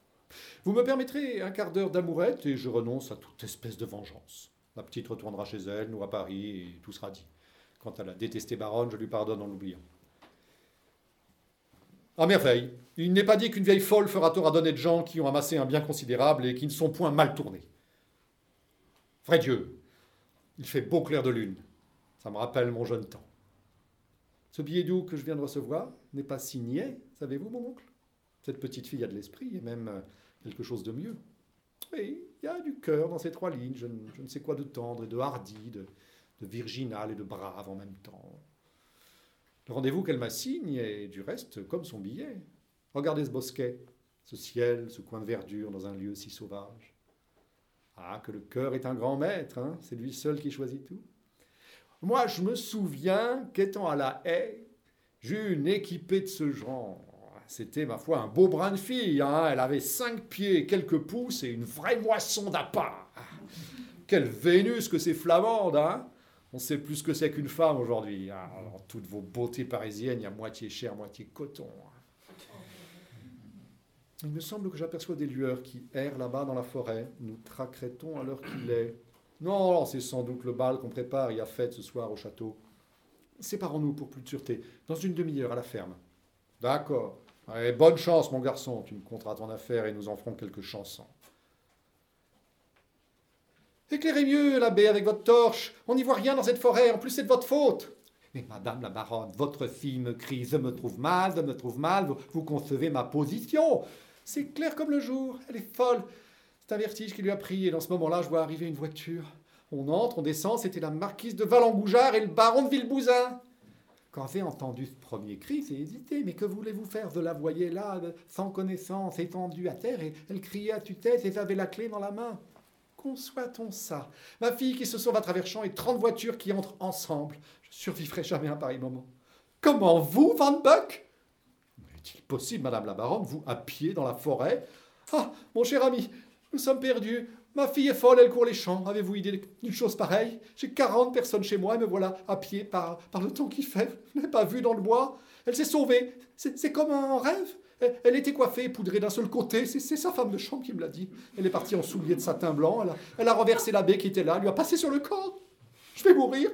Vous me permettrez un quart d'heure d'amourette et je renonce à toute espèce de vengeance. Ma petite retournera chez elle, nous à Paris, et tout sera dit. Quant à la détestée baronne, je lui pardonne en l'oubliant. À merveille, il n'est pas dit qu'une vieille folle fera tort à de gens qui ont amassé un bien considérable et qui ne sont point mal tournés. Vrai Dieu, il fait beau clair de lune. Ça me rappelle mon jeune temps. Ce billet doux que je viens de recevoir n'est pas signé, savez-vous, mon oncle? Cette petite fille a de l'esprit et même euh, quelque chose de mieux. Oui, il y a du cœur dans ces trois lignes, je ne, sais quoi de tendre et de hardi, de, virginal et de brave en même temps. Le rendez-vous qu'elle m'a signé est du reste comme son billet. Regardez ce bosquet, ce ciel, ce coin de verdure dans un lieu si sauvage. Ah, que le cœur est un grand maître, hein c'est lui seul qui choisit tout. Moi, je me souviens qu'étant à la haie, j'ai eu une équipée de ce genre. C'était, ma foi, un beau brin de fille. Hein. Elle avait cinq pieds, quelques pouces et une vraie moisson d'appât. Quelle Vénus que c'est flamande, hein On sait plus ce que c'est qu'une femme aujourd'hui. Hein. toutes vos beautés parisiennes, il y a moitié chair, moitié coton. Il me semble que j'aperçois des lueurs qui errent là-bas dans la forêt. Nous traquerait-on à l'heure qu'il est non, c'est sans doute le bal qu'on prépare et a fête ce soir au château. Séparons-nous pour plus de sûreté. Dans une demi-heure à la ferme. D'accord. bonne chance, mon garçon. Tu me compteras ton affaire et nous en ferons quelques chansons. Éclairez mieux, l'abbé, avec votre torche. On n'y voit rien dans cette forêt. En plus, c'est de votre faute. Mais madame la baronne, votre fille me crie Je me trouve mal, je me trouve mal. vous concevez ma position. C'est clair comme le jour. Elle est folle. C'est un vertige qui lui a pris, et dans ce moment-là, je vois arriver une voiture. On entre, on descend, c'était la marquise de Valengoujard et le baron de Villebouzin. Quand j'ai entendu ce premier cri, j'ai hésité. Mais que voulez-vous faire Je la voyais là, sans connaissance, étendue à terre, et elle criait à tue-tête et avait la clé dans la main. Conçoit-on ça? Ma fille qui se sauve à travers champs et trente voitures qui entrent ensemble. Je survivrai jamais à un pareil moment. Comment vous, Van Buck? Est-il possible, Madame la Baronne, vous à pied dans la forêt? Ah, mon cher ami, nous sommes perdus. Ma fille est folle, elle court les champs. Avez-vous idée d'une chose pareille? J'ai 40 personnes chez moi et me voilà à pied par, le temps qu'il fait. Je ne pas vue dans le bois. Elle s'est sauvée. C'est comme un rêve. Elle, était coiffée et poudrée d'un seul côté. C'est sa femme de chambre qui me l'a dit. Elle est partie en souliers de satin blanc. Elle a, elle a renversé qui était là, lui a passé sur le corps. Je vais mourir.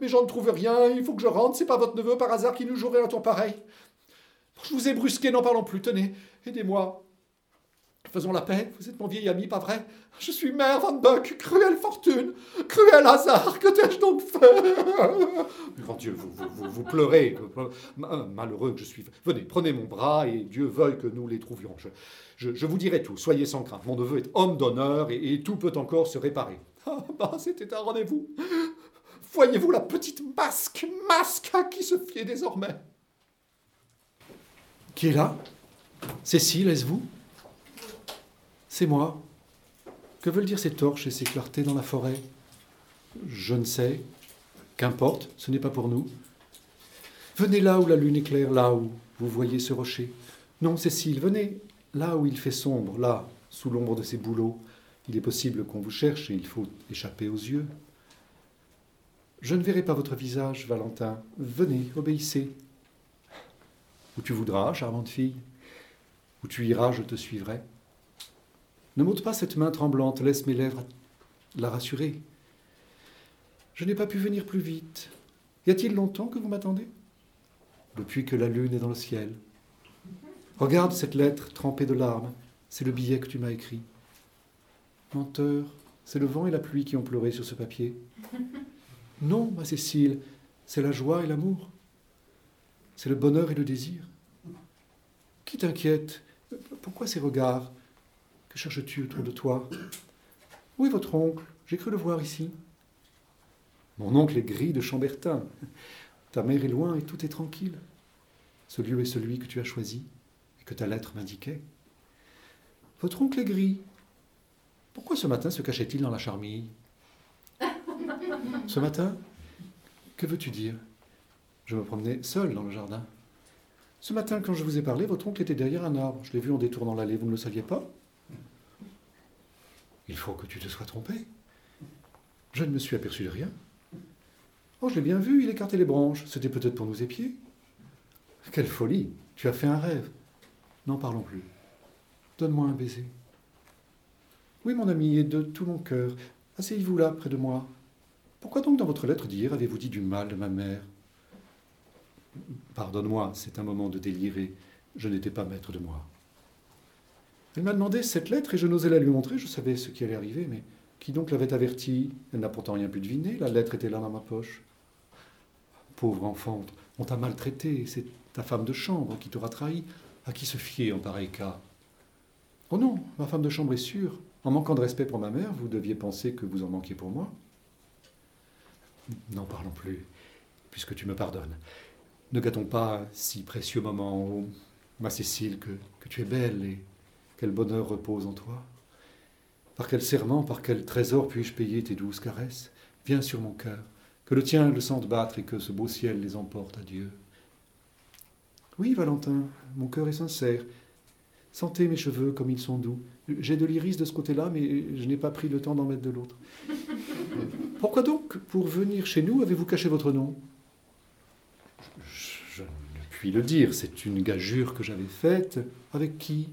Mais j'en ne trouve rien. Il faut que je rentre. C'est pas votre neveu par hasard qui nous jouerait un tour pareil. Je vous ai brusqué, n'en parlons plus. Tenez, aidez-moi. Faisons la paix. Vous êtes mon vieil ami, pas vrai? Je suis mère Van Buck, cruelle fortune, cruel hasard, que t'ai-je donc fait Grand Dieu, vous, vous, vous, pleurez, malheureux que je suis. Venez, prenez mon bras et Dieu veuille que nous les trouvions. Je, vous dirai tout, soyez sans crainte. Mon neveu est homme d'honneur et, tout peut encore se réparer. Ah, bah, c'était un rendez-vous. Voyez-vous la petite masque, masque à qui se fier désormais? Qui est là? Cécile, est-ce vous? C'est moi. Que veulent dire ces torches et ces clartés dans la forêt? Je ne sais. Qu'importe, ce n'est pas pour nous. Venez là où la lune éclaire, là où vous voyez ce rocher. Non, Cécile, venez là où il fait sombre, là, sous l'ombre de ces bouleaux. Il est possible qu'on vous cherche et il faut échapper aux yeux. Je ne verrai pas votre visage, Valentin. Venez, obéissez. Où tu voudras, charmante fille. Où tu iras, je te suivrai. Ne m'ôte pas cette main tremblante, laisse mes lèvres la rassurer. Je n'ai pas pu venir plus vite. Y a-t-il longtemps que vous m'attendez? Depuis que la lune est dans le ciel. Regarde cette lettre trempée de larmes. C'est le billet que tu m'as écrit. Menteur, c'est le vent et la pluie qui ont pleuré sur ce papier. Non, ma Cécile, c'est la joie et l'amour. C'est le bonheur et le désir. Qui t'inquiète? Pourquoi ces regards? Cherches-tu autour de toi? Où est votre oncle? J'ai cru le voir ici. Mon oncle est gris de Chambertin. Ta mère est loin et tout est tranquille. Ce lieu est celui que tu as choisi et que ta lettre m'indiquait. Votre oncle est gris. Pourquoi ce matin se cachait-il dans la charmille? Ce matin Que veux-tu dire? Je me promenais seul dans le jardin. Ce matin, quand je vous ai parlé, votre oncle était derrière un arbre. Je l'ai vu en détournant l'allée, vous ne le saviez pas? Il faut que tu te sois trompé. Je ne me suis aperçu de rien. Oh, je l'ai bien vu, il écartait les branches. C'était peut-être pour nous épier. Quelle folie Tu as fait un rêve. N'en parlons plus. Donne-moi un baiser. Oui, mon ami, et de tout mon cœur. Asseyez-vous là, près de moi. Pourquoi donc dans votre lettre d'hier avez-vous dit du mal de ma mère? Pardonne-moi, c'est un moment de délire et je n'étais pas maître de moi. Elle m'a demandé cette lettre et je n'osais la lui montrer, je savais ce qui allait arriver, mais qui donc l'avait avertie? Elle n'a pourtant rien pu deviner, la lettre était là dans ma poche. Pauvre enfant, on t'a maltraité, c'est ta femme de chambre qui t'aura trahi. À qui se fier en pareil cas? Oh non, ma femme de chambre est sûre. En manquant de respect pour ma mère, vous deviez penser que vous en manquiez pour moi. N'en parlons plus, puisque tu me pardonnes. Ne gâtons pas si précieux moment, ma Cécile, que, que tu es belle et quel bonheur repose en toi. Par quel serment, par quel trésor puis-je payer tes douces caresses? Viens sur mon cœur, que le tien le sente battre et que ce beau ciel les emporte à Dieu. Oui, Valentin, mon cœur est sincère. Sentez mes cheveux comme ils sont doux. J'ai de l'iris de ce côté-là, mais je n'ai pas pris le temps d'en mettre de l'autre. Pourquoi donc, pour venir chez nous, avez-vous caché votre nom? Je, ne puis le dire, c'est une gageure que j'avais faite. Avec qui?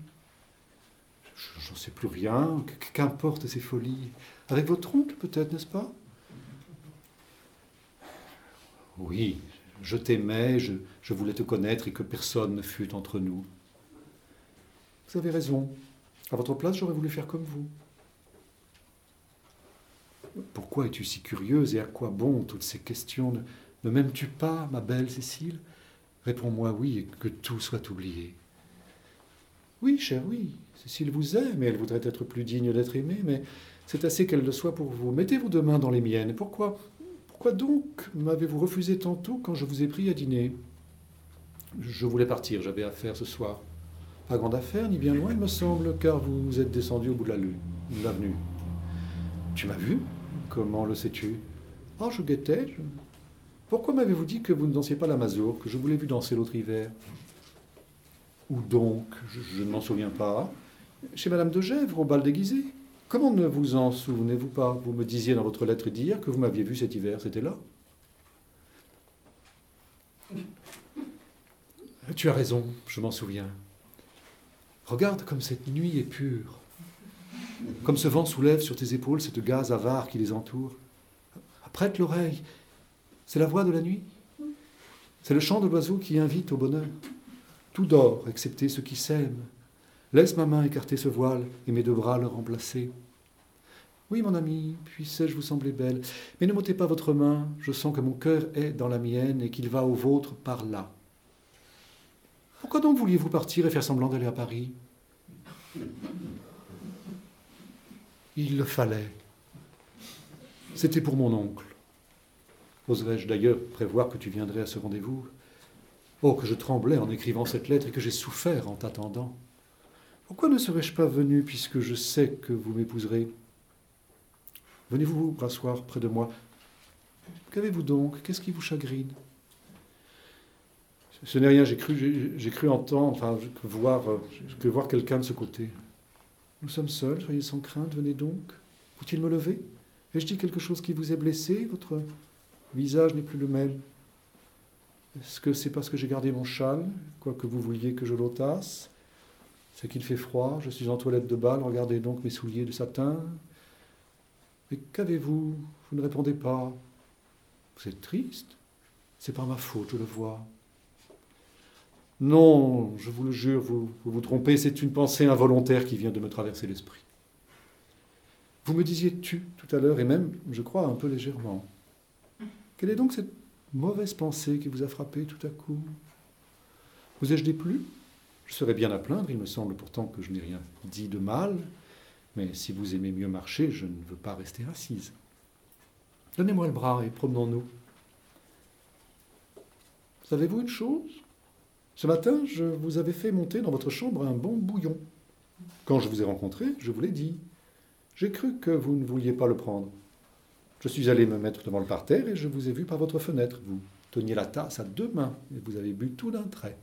J'en sais plus rien. Qu'importe ces folies? Avec votre oncle, peut-être, n'est-ce pas? Oui, je t'aimais, je, je voulais te connaître et que personne ne fût entre nous. Vous avez raison. À votre place, j'aurais voulu faire comme vous. Pourquoi es-tu si curieuse et à quoi bon toutes ces questions? Ne, m'aimes-tu pas, ma belle Cécile? Réponds-moi oui et que tout soit oublié. Oui, cher, oui. Cécile vous aime et elle voudrait être plus digne d'être aimée, mais c'est assez qu'elle le soit pour vous. Mettez vos deux mains dans les miennes. Pourquoi Pourquoi donc m'avez-vous refusé tantôt quand je vous ai pris à dîner? Je voulais partir, j'avais affaire ce soir. Pas grande affaire, ni bien loin, il me semble, car vous êtes descendu au bout de la lune, l'avenue. Tu m'as vu? Comment le sais-tu? Ah, je guettais. Pourquoi m'avez-vous dit que vous ne dansiez pas la mazur, que je vous l'ai vu danser l'autre hiver Où donc Je, ne m'en souviens pas. Chez Madame de Gèvres, au bal déguisé. Comment ne vous en souvenez-vous pas? Vous me disiez dans votre lettre d'hier que vous m'aviez vu cet hiver, c'était là Tu as raison, je m'en souviens. Regarde comme cette nuit est pure, comme ce vent soulève sur tes épaules cette gaze avare qui les entoure. Prête l'oreille, c'est la voix de la nuit, c'est le chant de l'oiseau qui invite au bonheur. Tout dort, excepté ceux qui s'aiment. Laisse ma main écarter ce voile et mes deux bras le remplacer. Oui, mon ami, puissais-je vous sembler belle, mais ne m'ôtez pas votre main, je sens que mon cœur est dans la mienne et qu'il va au vôtre par là. Pourquoi donc vouliez-vous partir et faire semblant d'aller à Paris? Il le fallait. C'était pour mon oncle. Oserais-je d'ailleurs prévoir que tu viendrais à ce rendez-vous? Oh, que je tremblais en écrivant cette lettre et que j'ai souffert en t'attendant. Pourquoi ne serais-je pas venu puisque je sais que vous m'épouserez? Venez-vous vous rasseoir près de moi. Qu'avez-vous donc? Qu'est-ce qui vous chagrine? Ce n'est rien, j'ai cru, j'ai cru entendre, enfin, voir, que voir quelqu'un de ce côté. Nous sommes seuls, soyez sans crainte, venez donc. Faut-il me lever? Ai-je dit quelque chose qui vous est blessé? Votre visage n'est plus le même. Est-ce que c'est parce que j'ai gardé mon châle, quoique vous vouliez que je l'ôtasse C'est qu'il fait froid, je suis en toilette de bal, regardez donc mes souliers de satin. Mais qu'avez-vous? Vous ne répondez pas. Vous êtes triste? C'est pas ma faute, je le vois. Non, je vous le jure, vous vous, vous trompez, c'est une pensée involontaire qui vient de me traverser l'esprit. Vous me disiez tu tout à l'heure, et même, je crois, un peu légèrement. Quelle est donc cette mauvaise pensée qui vous a frappé tout à coup Vous ai-je déplu Je serais bien à plaindre, il me semble pourtant que je n'ai rien dit de mal, mais si vous aimez mieux marcher, je ne veux pas rester assise. Donnez-moi le bras et promenons-nous. Savez-vous une chose? Ce matin, je vous avais fait monter dans votre chambre un bon bouillon. Quand je vous ai rencontré, je vous l'ai dit. J'ai cru que vous ne vouliez pas le prendre. Je suis allé me mettre devant le parterre et je vous ai vu par votre fenêtre. Vous teniez la tasse à deux mains et vous avez bu tout d'un trait.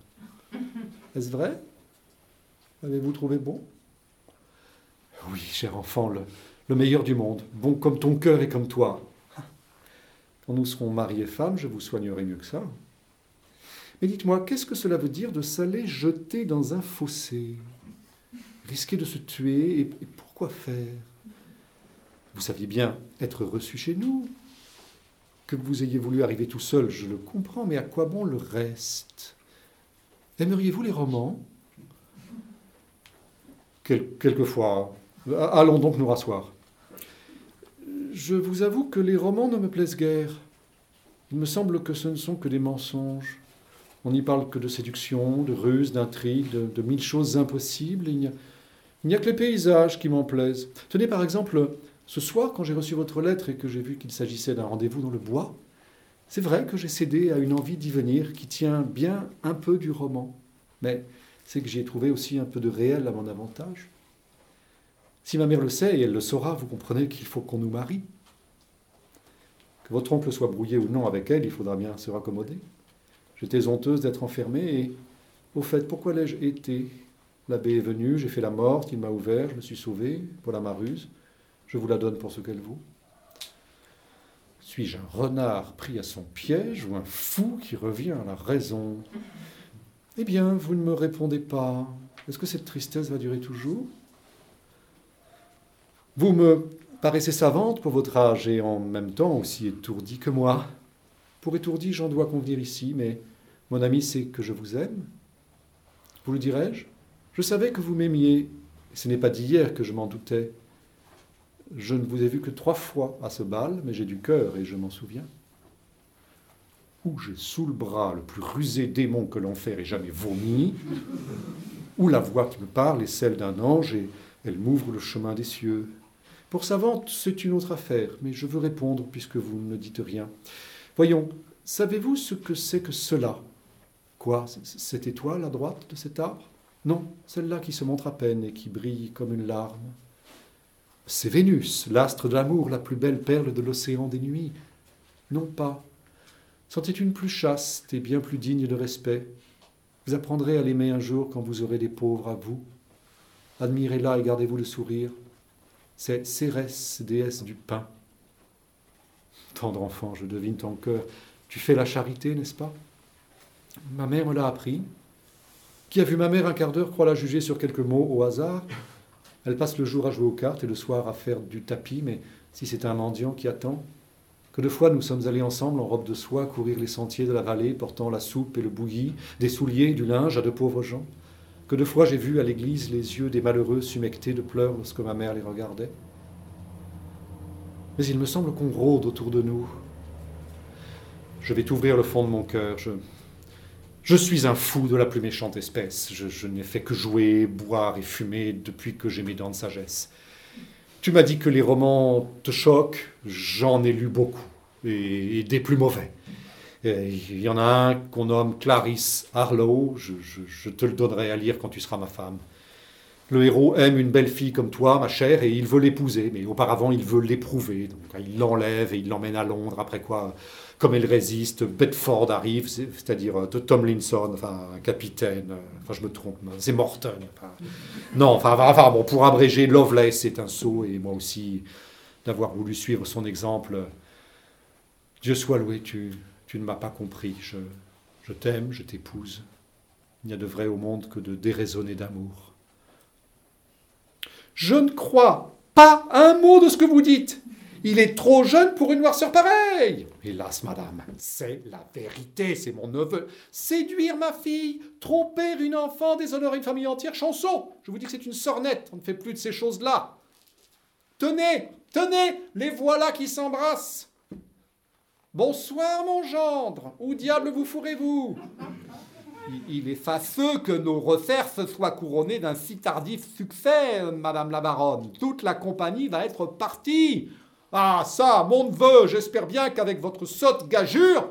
Est-ce vrai? Avez-vous trouvé bon? Oui, cher enfant, le, le meilleur du monde, bon comme ton cœur et comme toi. Quand nous serons mariés femmes, je vous soignerai mieux que ça. Mais dites-moi, qu'est-ce que cela veut dire de s'aller jeter dans un fossé? Risquer de se tuer, et, et pourquoi faire? Vous saviez bien être reçu chez nous. Que vous ayez voulu arriver tout seul, je le comprends, mais à quoi bon le reste? Aimeriez-vous les romans? Quel, Quelquefois. Allons donc nous rasseoir. Je vous avoue que les romans ne me plaisent guère. Il me semble que ce ne sont que des mensonges. On n'y parle que de séduction, de ruse, d'intrigue, de, de, mille choses impossibles. Il n'y a, a, que les paysages qui m'en plaisent. Tenez par exemple ce soir, quand j'ai reçu votre lettre et que j'ai vu qu'il s'agissait d'un rendez-vous dans le bois, c'est vrai que j'ai cédé à une envie d'y venir qui tient bien un peu du roman. Mais c'est que j'y ai trouvé aussi un peu de réel à mon avantage. Si ma mère le sait, et elle le saura, vous comprenez qu'il faut qu'on nous marie. Que votre oncle soit brouillé ou non avec elle, il faudra bien se raccommoder. J'étais honteuse d'être enfermée et, au fait, pourquoi l'ai-je été? L'abbé est venu, j'ai fait la morte, il m'a ouvert, je me suis sauvé, voilà ma ruse. Je vous la donne pour ce qu'elle vaut. Suis-je un renard pris à son piège ou un fou qui revient à la raison? Eh bien, vous ne me répondez pas. Est-ce que cette tristesse va durer toujours? Vous me paraissez savante pour votre âge et en même temps aussi étourdie que moi. Pour étourdie, j'en dois convenir ici, mais mon ami sait que je vous aime. Vous le dirai-je? Je savais que vous m'aimiez. Ce n'est pas d'hier que je m'en doutais. Je ne vous ai vu que trois fois à ce bal, mais j'ai du cœur et je m'en souviens. Ou j'ai sous le bras le plus rusé démon que l'enfer ait jamais vomi, ou la voix qui me parle est celle d'un ange et elle m'ouvre le chemin des cieux. Pour savante, c'est une autre affaire, mais je veux répondre puisque vous ne dites rien. Voyons, savez-vous ce que c'est que cela? Quoi Cette étoile à droite de cet arbre? Non, celle-là qui se montre à peine et qui brille comme une larme. C'est Vénus, l'astre de l'amour, la plus belle perle de l'océan des nuits. Non pas. Est une plus chaste et bien plus digne de respect. Vous apprendrez à l'aimer un jour quand vous aurez des pauvres à vous. Admirez-la et gardez-vous le sourire. C'est Cérès, déesse du pain. Tendre enfant, je devine ton cœur. Tu fais la charité, n'est-ce pas? Ma mère me l'a appris. Qui a vu ma mère un quart d'heure croit la juger sur quelques mots au hasard. Elle passe le jour à jouer aux cartes et le soir à faire du tapis, mais si c'est un mendiant qui attend, que de fois nous sommes allés ensemble en robe de soie courir les sentiers de la vallée, portant la soupe et le bouilli, des souliers et du linge à de pauvres gens. Que de fois j'ai vu à l'église les yeux des malheureux s'humecter de pleurs lorsque ma mère les regardait. Mais il me semble qu'on rôde autour de nous. Je vais t'ouvrir le fond de mon cœur. Je, je suis un fou de la plus méchante espèce. Je, n'ai fait que jouer, boire et fumer depuis que j'ai mes dents de sagesse. Tu m'as dit que les romans te choquent. J'en ai lu beaucoup, et, des plus mauvais. Il y en a un qu'on nomme Clarisse Harlow. Je, je, je, te le donnerai à lire quand tu seras ma femme. Le héros aime une belle fille comme toi, ma chère, et il veut l'épouser, mais auparavant il veut l'éprouver. Donc il l'enlève et il l'emmène à Londres, après quoi comme elle résiste, Bedford arrive, c'est-à-dire euh, Tomlinson, enfin, capitaine, euh, enfin, je me trompe, c'est Morton. Non, enfin, bon, pour abréger, Lovelace est un sot, et moi aussi, d'avoir voulu suivre son exemple. Dieu soit loué, tu, tu ne m'as pas compris. Je, je t'aime, je t'épouse. Il n'y a de vrai au monde que de déraisonner d'amour. Je ne crois pas un mot de ce que vous dites. Il est trop jeune pour une noirceur pareille. Hélas, madame, c'est la vérité, c'est mon neveu. Séduire ma fille, tromper une enfant, déshonorer une famille entière, chanson. Je vous dis que c'est une sornette, on ne fait plus de ces choses-là. Tenez, tenez, les voilà qui s'embrassent. Bonsoir, mon gendre. Où diable vous fourrez-vous? Il est fâcheux que nos recherches soient couronnées d'un si tardif succès, Madame la Baronne. Toute la compagnie va être partie. Ah ça, mon neveu, j'espère bien qu'avec votre sotte gageure,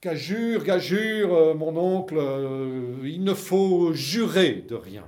gageure, gageure, euh, mon oncle, euh, il ne faut jurer de rien.